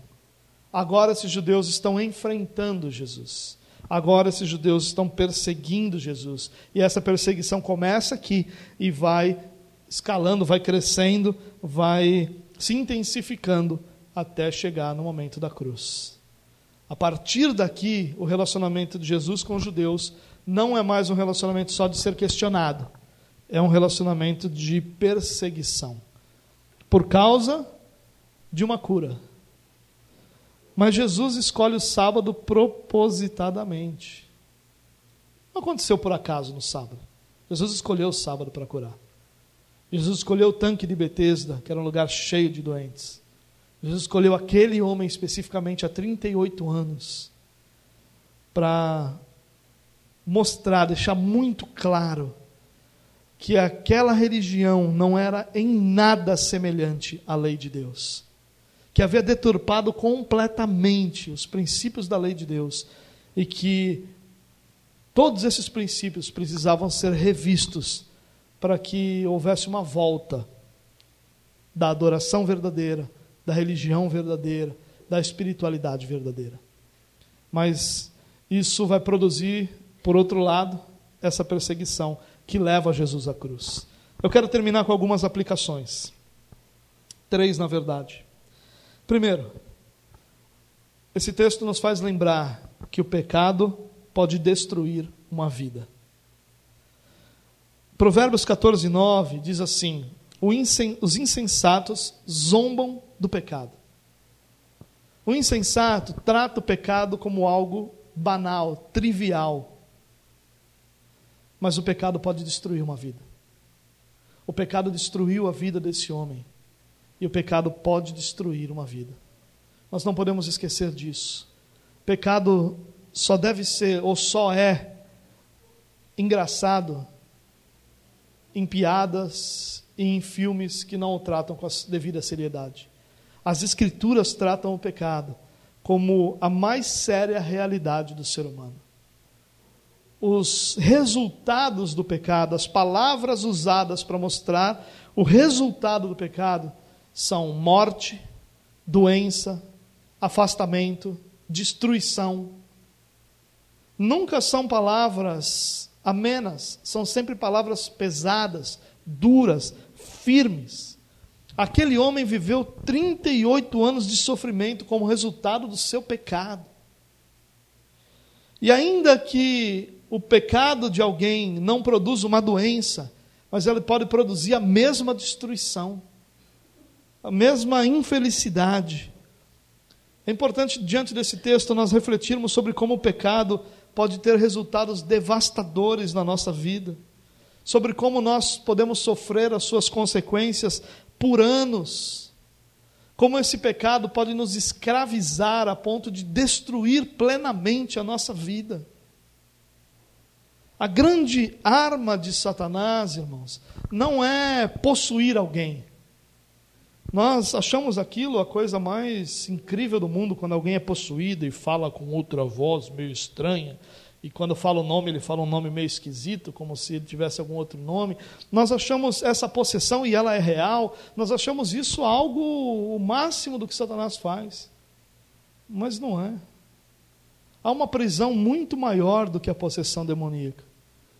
Agora, esses judeus estão enfrentando Jesus. Agora, esses judeus estão perseguindo Jesus. E essa perseguição começa aqui e vai escalando, vai crescendo, vai se intensificando até chegar no momento da cruz. A partir daqui, o relacionamento de Jesus com os judeus não é mais um relacionamento só de ser questionado, é um relacionamento de perseguição por causa de uma cura. Mas Jesus escolhe o sábado propositadamente. Não aconteceu por acaso no sábado. Jesus escolheu o sábado para curar. Jesus escolheu o tanque de Betesda, que era um lugar cheio de doentes. Jesus escolheu aquele homem especificamente há 38 anos para mostrar, deixar muito claro que aquela religião não era em nada semelhante à lei de Deus, que havia deturpado completamente os princípios da lei de Deus e que todos esses princípios precisavam ser revistos para que houvesse uma volta da adoração verdadeira, da religião verdadeira, da espiritualidade verdadeira. Mas isso vai produzir, por outro lado, essa perseguição que leva Jesus à cruz. Eu quero terminar com algumas aplicações. Três, na verdade. Primeiro, esse texto nos faz lembrar que o pecado pode destruir uma vida. Provérbios 14, 9 diz assim: os insensatos zombam do pecado. O insensato trata o pecado como algo banal, trivial. Mas o pecado pode destruir uma vida. O pecado destruiu a vida desse homem. E o pecado pode destruir uma vida. Nós não podemos esquecer disso. Pecado só deve ser, ou só é, engraçado em piadas e em filmes que não o tratam com a devida seriedade. As Escrituras tratam o pecado como a mais séria realidade do ser humano. Os resultados do pecado, as palavras usadas para mostrar o resultado do pecado, são morte, doença, afastamento, destruição. Nunca são palavras amenas, são sempre palavras pesadas, duras, firmes. Aquele homem viveu 38 anos de sofrimento como resultado do seu pecado. E ainda que o pecado de alguém não produza uma doença, mas ele pode produzir a mesma destruição, a mesma infelicidade. É importante, diante desse texto, nós refletirmos sobre como o pecado pode ter resultados devastadores na nossa vida, sobre como nós podemos sofrer as suas consequências por anos. Como esse pecado pode nos escravizar a ponto de destruir plenamente a nossa vida. A grande arma de Satanás, irmãos, não é possuir alguém. Nós achamos aquilo a coisa mais incrível do mundo quando alguém é possuído e fala com outra voz meio estranha e quando fala o nome, ele fala um nome meio esquisito, como se ele tivesse algum outro nome. Nós achamos essa possessão, e ela é real, nós achamos isso algo o máximo do que Satanás faz. Mas não é. Há uma prisão muito maior do que a possessão demoníaca.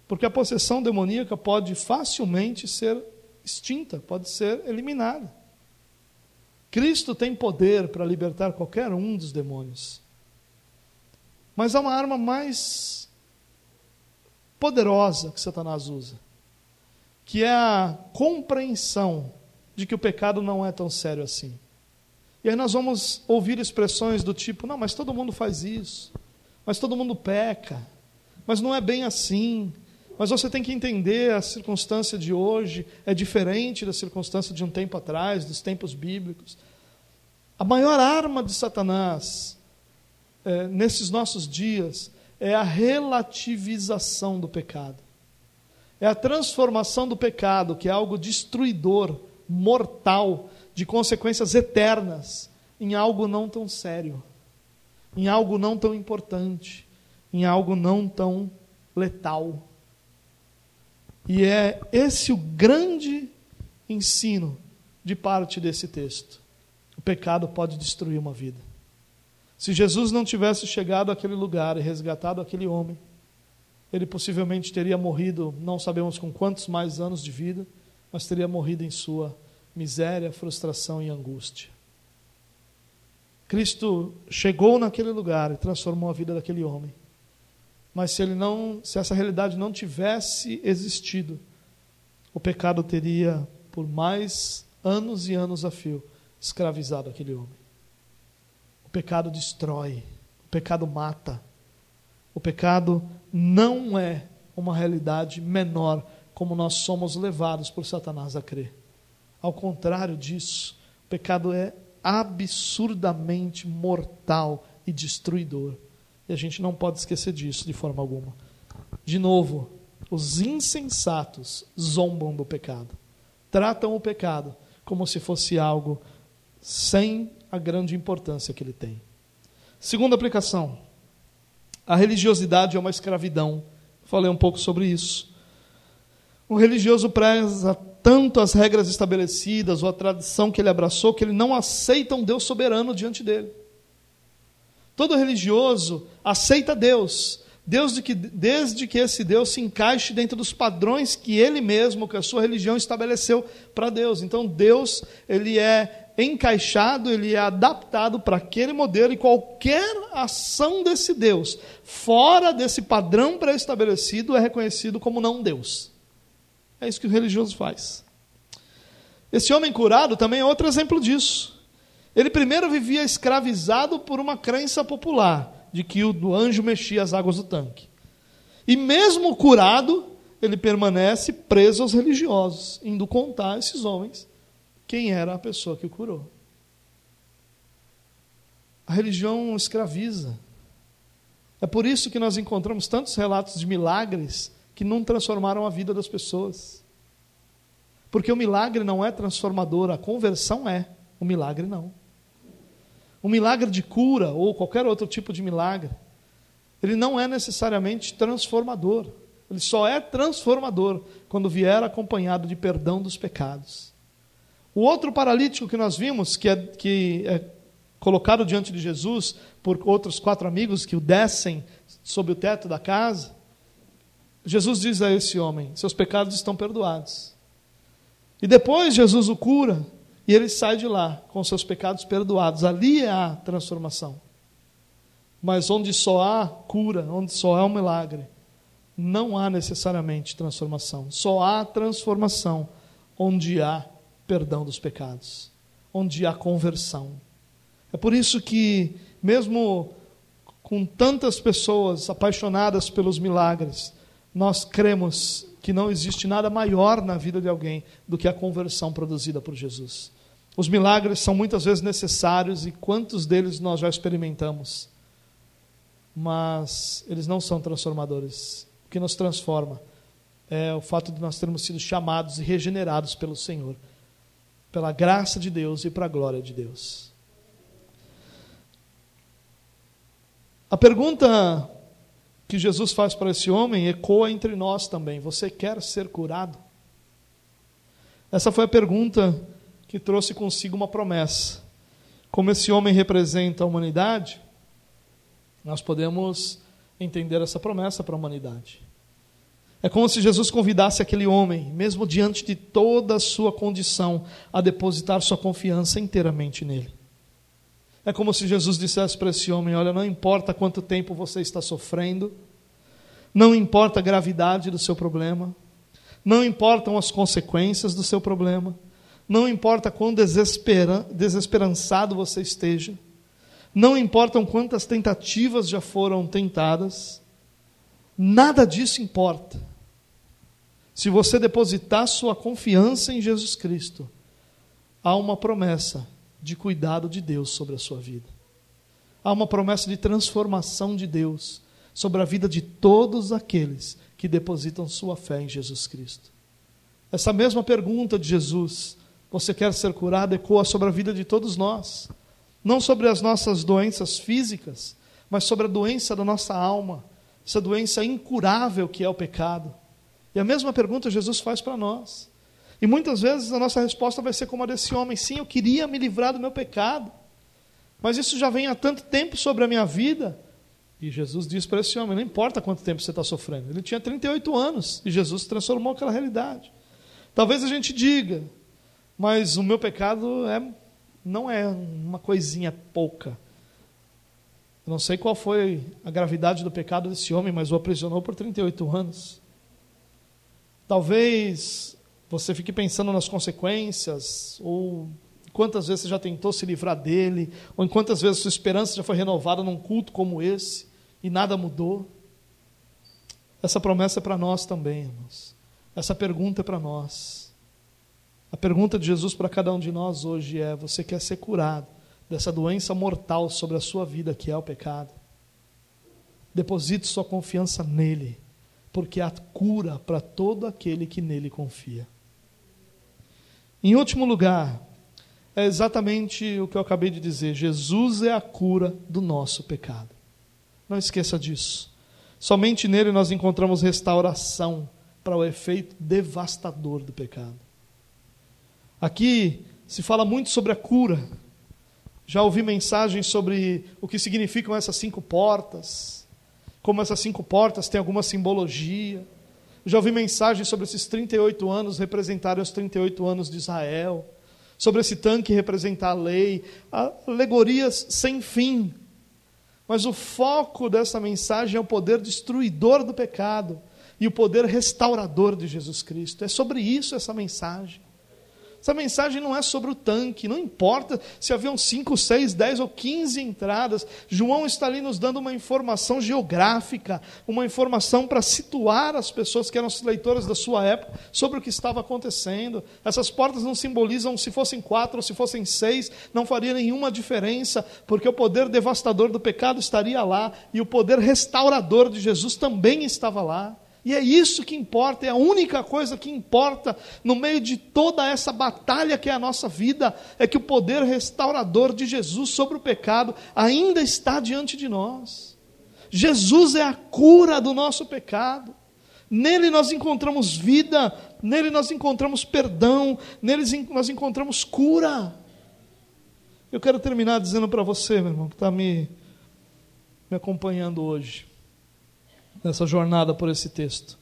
Porque a possessão demoníaca pode facilmente ser extinta, pode ser eliminada. Cristo tem poder para libertar qualquer um dos demônios. Mas há uma arma mais poderosa que Satanás usa, que é a compreensão de que o pecado não é tão sério assim. E aí nós vamos ouvir expressões do tipo: não, mas todo mundo faz isso, mas todo mundo peca, mas não é bem assim. Mas você tem que entender a circunstância de hoje é diferente da circunstância de um tempo atrás, dos tempos bíblicos. A maior arma de Satanás é, nesses nossos dias é a relativização do pecado. É a transformação do pecado, que é algo destruidor, mortal, de consequências eternas, em algo não tão sério, em algo não tão importante, em algo não tão letal. E é esse o grande ensino de parte desse texto. O pecado pode destruir uma vida. Se Jesus não tivesse chegado àquele lugar e resgatado aquele homem, ele possivelmente teria morrido, não sabemos com quantos mais anos de vida, mas teria morrido em sua miséria, frustração e angústia. Cristo chegou naquele lugar e transformou a vida daquele homem. Mas se ele não, se essa realidade não tivesse existido, o pecado teria por mais anos e anos a fio escravizado aquele homem pecado destrói, o pecado mata. O pecado não é uma realidade menor como nós somos levados por Satanás a crer. Ao contrário disso, o pecado é absurdamente mortal e destruidor. E a gente não pode esquecer disso de forma alguma. De novo, os insensatos zombam do pecado. Tratam o pecado como se fosse algo sem a grande importância que ele tem. Segunda aplicação: a religiosidade é uma escravidão. Falei um pouco sobre isso. O religioso preza tanto as regras estabelecidas ou a tradição que ele abraçou que ele não aceita um Deus soberano diante dele. Todo religioso aceita Deus, Deus de que, desde que esse Deus se encaixe dentro dos padrões que ele mesmo, que a sua religião estabeleceu para Deus. Então Deus, ele é encaixado, ele é adaptado para aquele modelo e qualquer ação desse Deus fora desse padrão pré-estabelecido é reconhecido como não Deus. É isso que o religioso faz. Esse homem curado também é outro exemplo disso. Ele primeiro vivia escravizado por uma crença popular de que o anjo mexia as águas do tanque. E mesmo curado, ele permanece preso aos religiosos, indo contar a esses homens quem era a pessoa que o curou. A religião escraviza. É por isso que nós encontramos tantos relatos de milagres que não transformaram a vida das pessoas. Porque o milagre não é transformador, a conversão é, o milagre não. Um milagre de cura ou qualquer outro tipo de milagre, ele não é necessariamente transformador. Ele só é transformador quando vier acompanhado de perdão dos pecados. O outro paralítico que nós vimos, que é, que é colocado diante de Jesus por outros quatro amigos que o descem sob o teto da casa, Jesus diz a esse homem: Seus pecados estão perdoados. E depois Jesus o cura e ele sai de lá com seus pecados perdoados. Ali há transformação. Mas onde só há cura, onde só há um milagre, não há necessariamente transformação. Só há transformação onde há perdão dos pecados, onde há conversão. É por isso que, mesmo com tantas pessoas apaixonadas pelos milagres, nós cremos que não existe nada maior na vida de alguém do que a conversão produzida por Jesus. Os milagres são muitas vezes necessários e quantos deles nós já experimentamos, mas eles não são transformadores. O que nos transforma é o fato de nós termos sido chamados e regenerados pelo Senhor pela graça de Deus e para a glória de Deus. A pergunta que Jesus faz para esse homem ecoa entre nós também: Você quer ser curado? Essa foi a pergunta que trouxe consigo uma promessa. Como esse homem representa a humanidade, nós podemos entender essa promessa para a humanidade. É como se Jesus convidasse aquele homem, mesmo diante de toda a sua condição, a depositar sua confiança inteiramente nele. É como se Jesus dissesse para esse homem: Olha, não importa quanto tempo você está sofrendo, não importa a gravidade do seu problema, não importam as consequências do seu problema, não importa quão desespera, desesperançado você esteja, não importam quantas tentativas já foram tentadas, nada disso importa. Se você depositar sua confiança em Jesus Cristo, há uma promessa de cuidado de Deus sobre a sua vida. Há uma promessa de transformação de Deus sobre a vida de todos aqueles que depositam sua fé em Jesus Cristo. Essa mesma pergunta de Jesus, você quer ser curado, ecoa sobre a vida de todos nós. Não sobre as nossas doenças físicas, mas sobre a doença da nossa alma, essa doença incurável que é o pecado. E a mesma pergunta Jesus faz para nós. E muitas vezes a nossa resposta vai ser como a desse homem: sim, eu queria me livrar do meu pecado, mas isso já vem há tanto tempo sobre a minha vida. E Jesus diz para esse homem: não importa quanto tempo você está sofrendo. Ele tinha 38 anos e Jesus transformou aquela realidade. Talvez a gente diga, mas o meu pecado é, não é uma coisinha pouca. Eu não sei qual foi a gravidade do pecado desse homem, mas o aprisionou por 38 anos. Talvez você fique pensando nas consequências, ou quantas vezes você já tentou se livrar dele, ou em quantas vezes sua esperança já foi renovada num culto como esse e nada mudou. Essa promessa é para nós também, irmãos. Essa pergunta é para nós. A pergunta de Jesus para cada um de nós hoje é: você quer ser curado dessa doença mortal sobre a sua vida que é o pecado? Deposite sua confiança nele porque há cura para todo aquele que nele confia. Em último lugar, é exatamente o que eu acabei de dizer: Jesus é a cura do nosso pecado. Não esqueça disso. Somente nele nós encontramos restauração para o efeito devastador do pecado. Aqui se fala muito sobre a cura. Já ouvi mensagens sobre o que significam essas cinco portas como essas cinco portas têm alguma simbologia. Já ouvi mensagens sobre esses 38 anos representarem os 38 anos de Israel, sobre esse tanque representar a lei, alegorias sem fim. Mas o foco dessa mensagem é o poder destruidor do pecado e o poder restaurador de Jesus Cristo. É sobre isso essa mensagem. Essa mensagem não é sobre o tanque, não importa se haviam 5, 6, 10 ou 15 entradas. João está ali nos dando uma informação geográfica, uma informação para situar as pessoas que eram leitoras da sua época sobre o que estava acontecendo. Essas portas não simbolizam se fossem quatro ou se fossem seis, não faria nenhuma diferença, porque o poder devastador do pecado estaria lá e o poder restaurador de Jesus também estava lá. E é isso que importa, é a única coisa que importa no meio de toda essa batalha que é a nossa vida, é que o poder restaurador de Jesus sobre o pecado ainda está diante de nós. Jesus é a cura do nosso pecado. Nele nós encontramos vida, nele nós encontramos perdão, nele nós encontramos cura. Eu quero terminar dizendo para você, meu irmão, que está me, me acompanhando hoje nessa jornada por esse texto.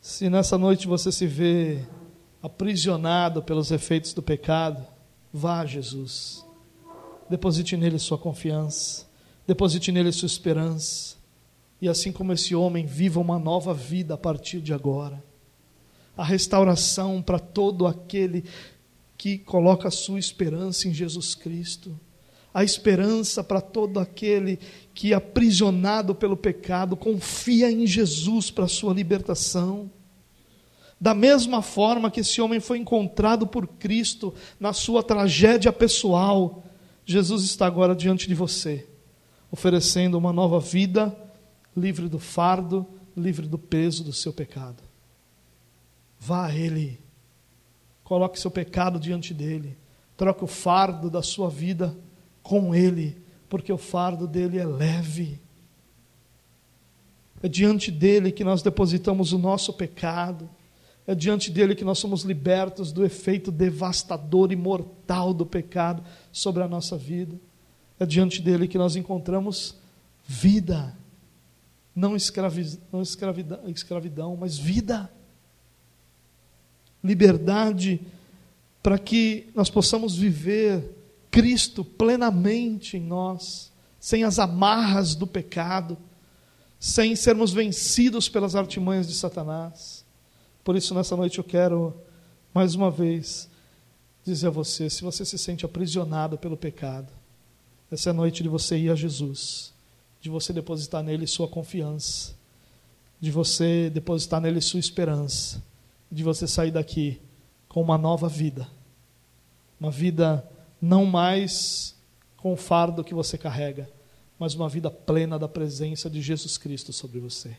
Se nessa noite você se vê aprisionado pelos efeitos do pecado, vá a Jesus. Deposite nele sua confiança, deposite nele sua esperança. E assim como esse homem, viva uma nova vida a partir de agora. A restauração para todo aquele que coloca a sua esperança em Jesus Cristo a esperança para todo aquele que, aprisionado pelo pecado, confia em Jesus para sua libertação. Da mesma forma que esse homem foi encontrado por Cristo na sua tragédia pessoal, Jesus está agora diante de você, oferecendo uma nova vida, livre do fardo, livre do peso do seu pecado. Vá a Ele, coloque seu pecado diante dele, troque o fardo da sua vida com Ele, porque o fardo dele é leve. É diante dele que nós depositamos o nosso pecado, é diante dele que nós somos libertos do efeito devastador e mortal do pecado sobre a nossa vida. É diante dele que nós encontramos vida, não, escravi, não escravidão, escravidão, mas vida, liberdade, para que nós possamos viver Cristo plenamente em nós, sem as amarras do pecado, sem sermos vencidos pelas artimanhas de Satanás. Por isso, nessa noite, eu quero, mais uma vez, dizer a você: se você se sente aprisionado pelo pecado, essa é a noite de você ir a Jesus, de você depositar nele sua confiança, de você depositar nele sua esperança, de você sair daqui com uma nova vida, uma vida não mais com o fardo que você carrega, mas uma vida plena da presença de Jesus Cristo sobre você.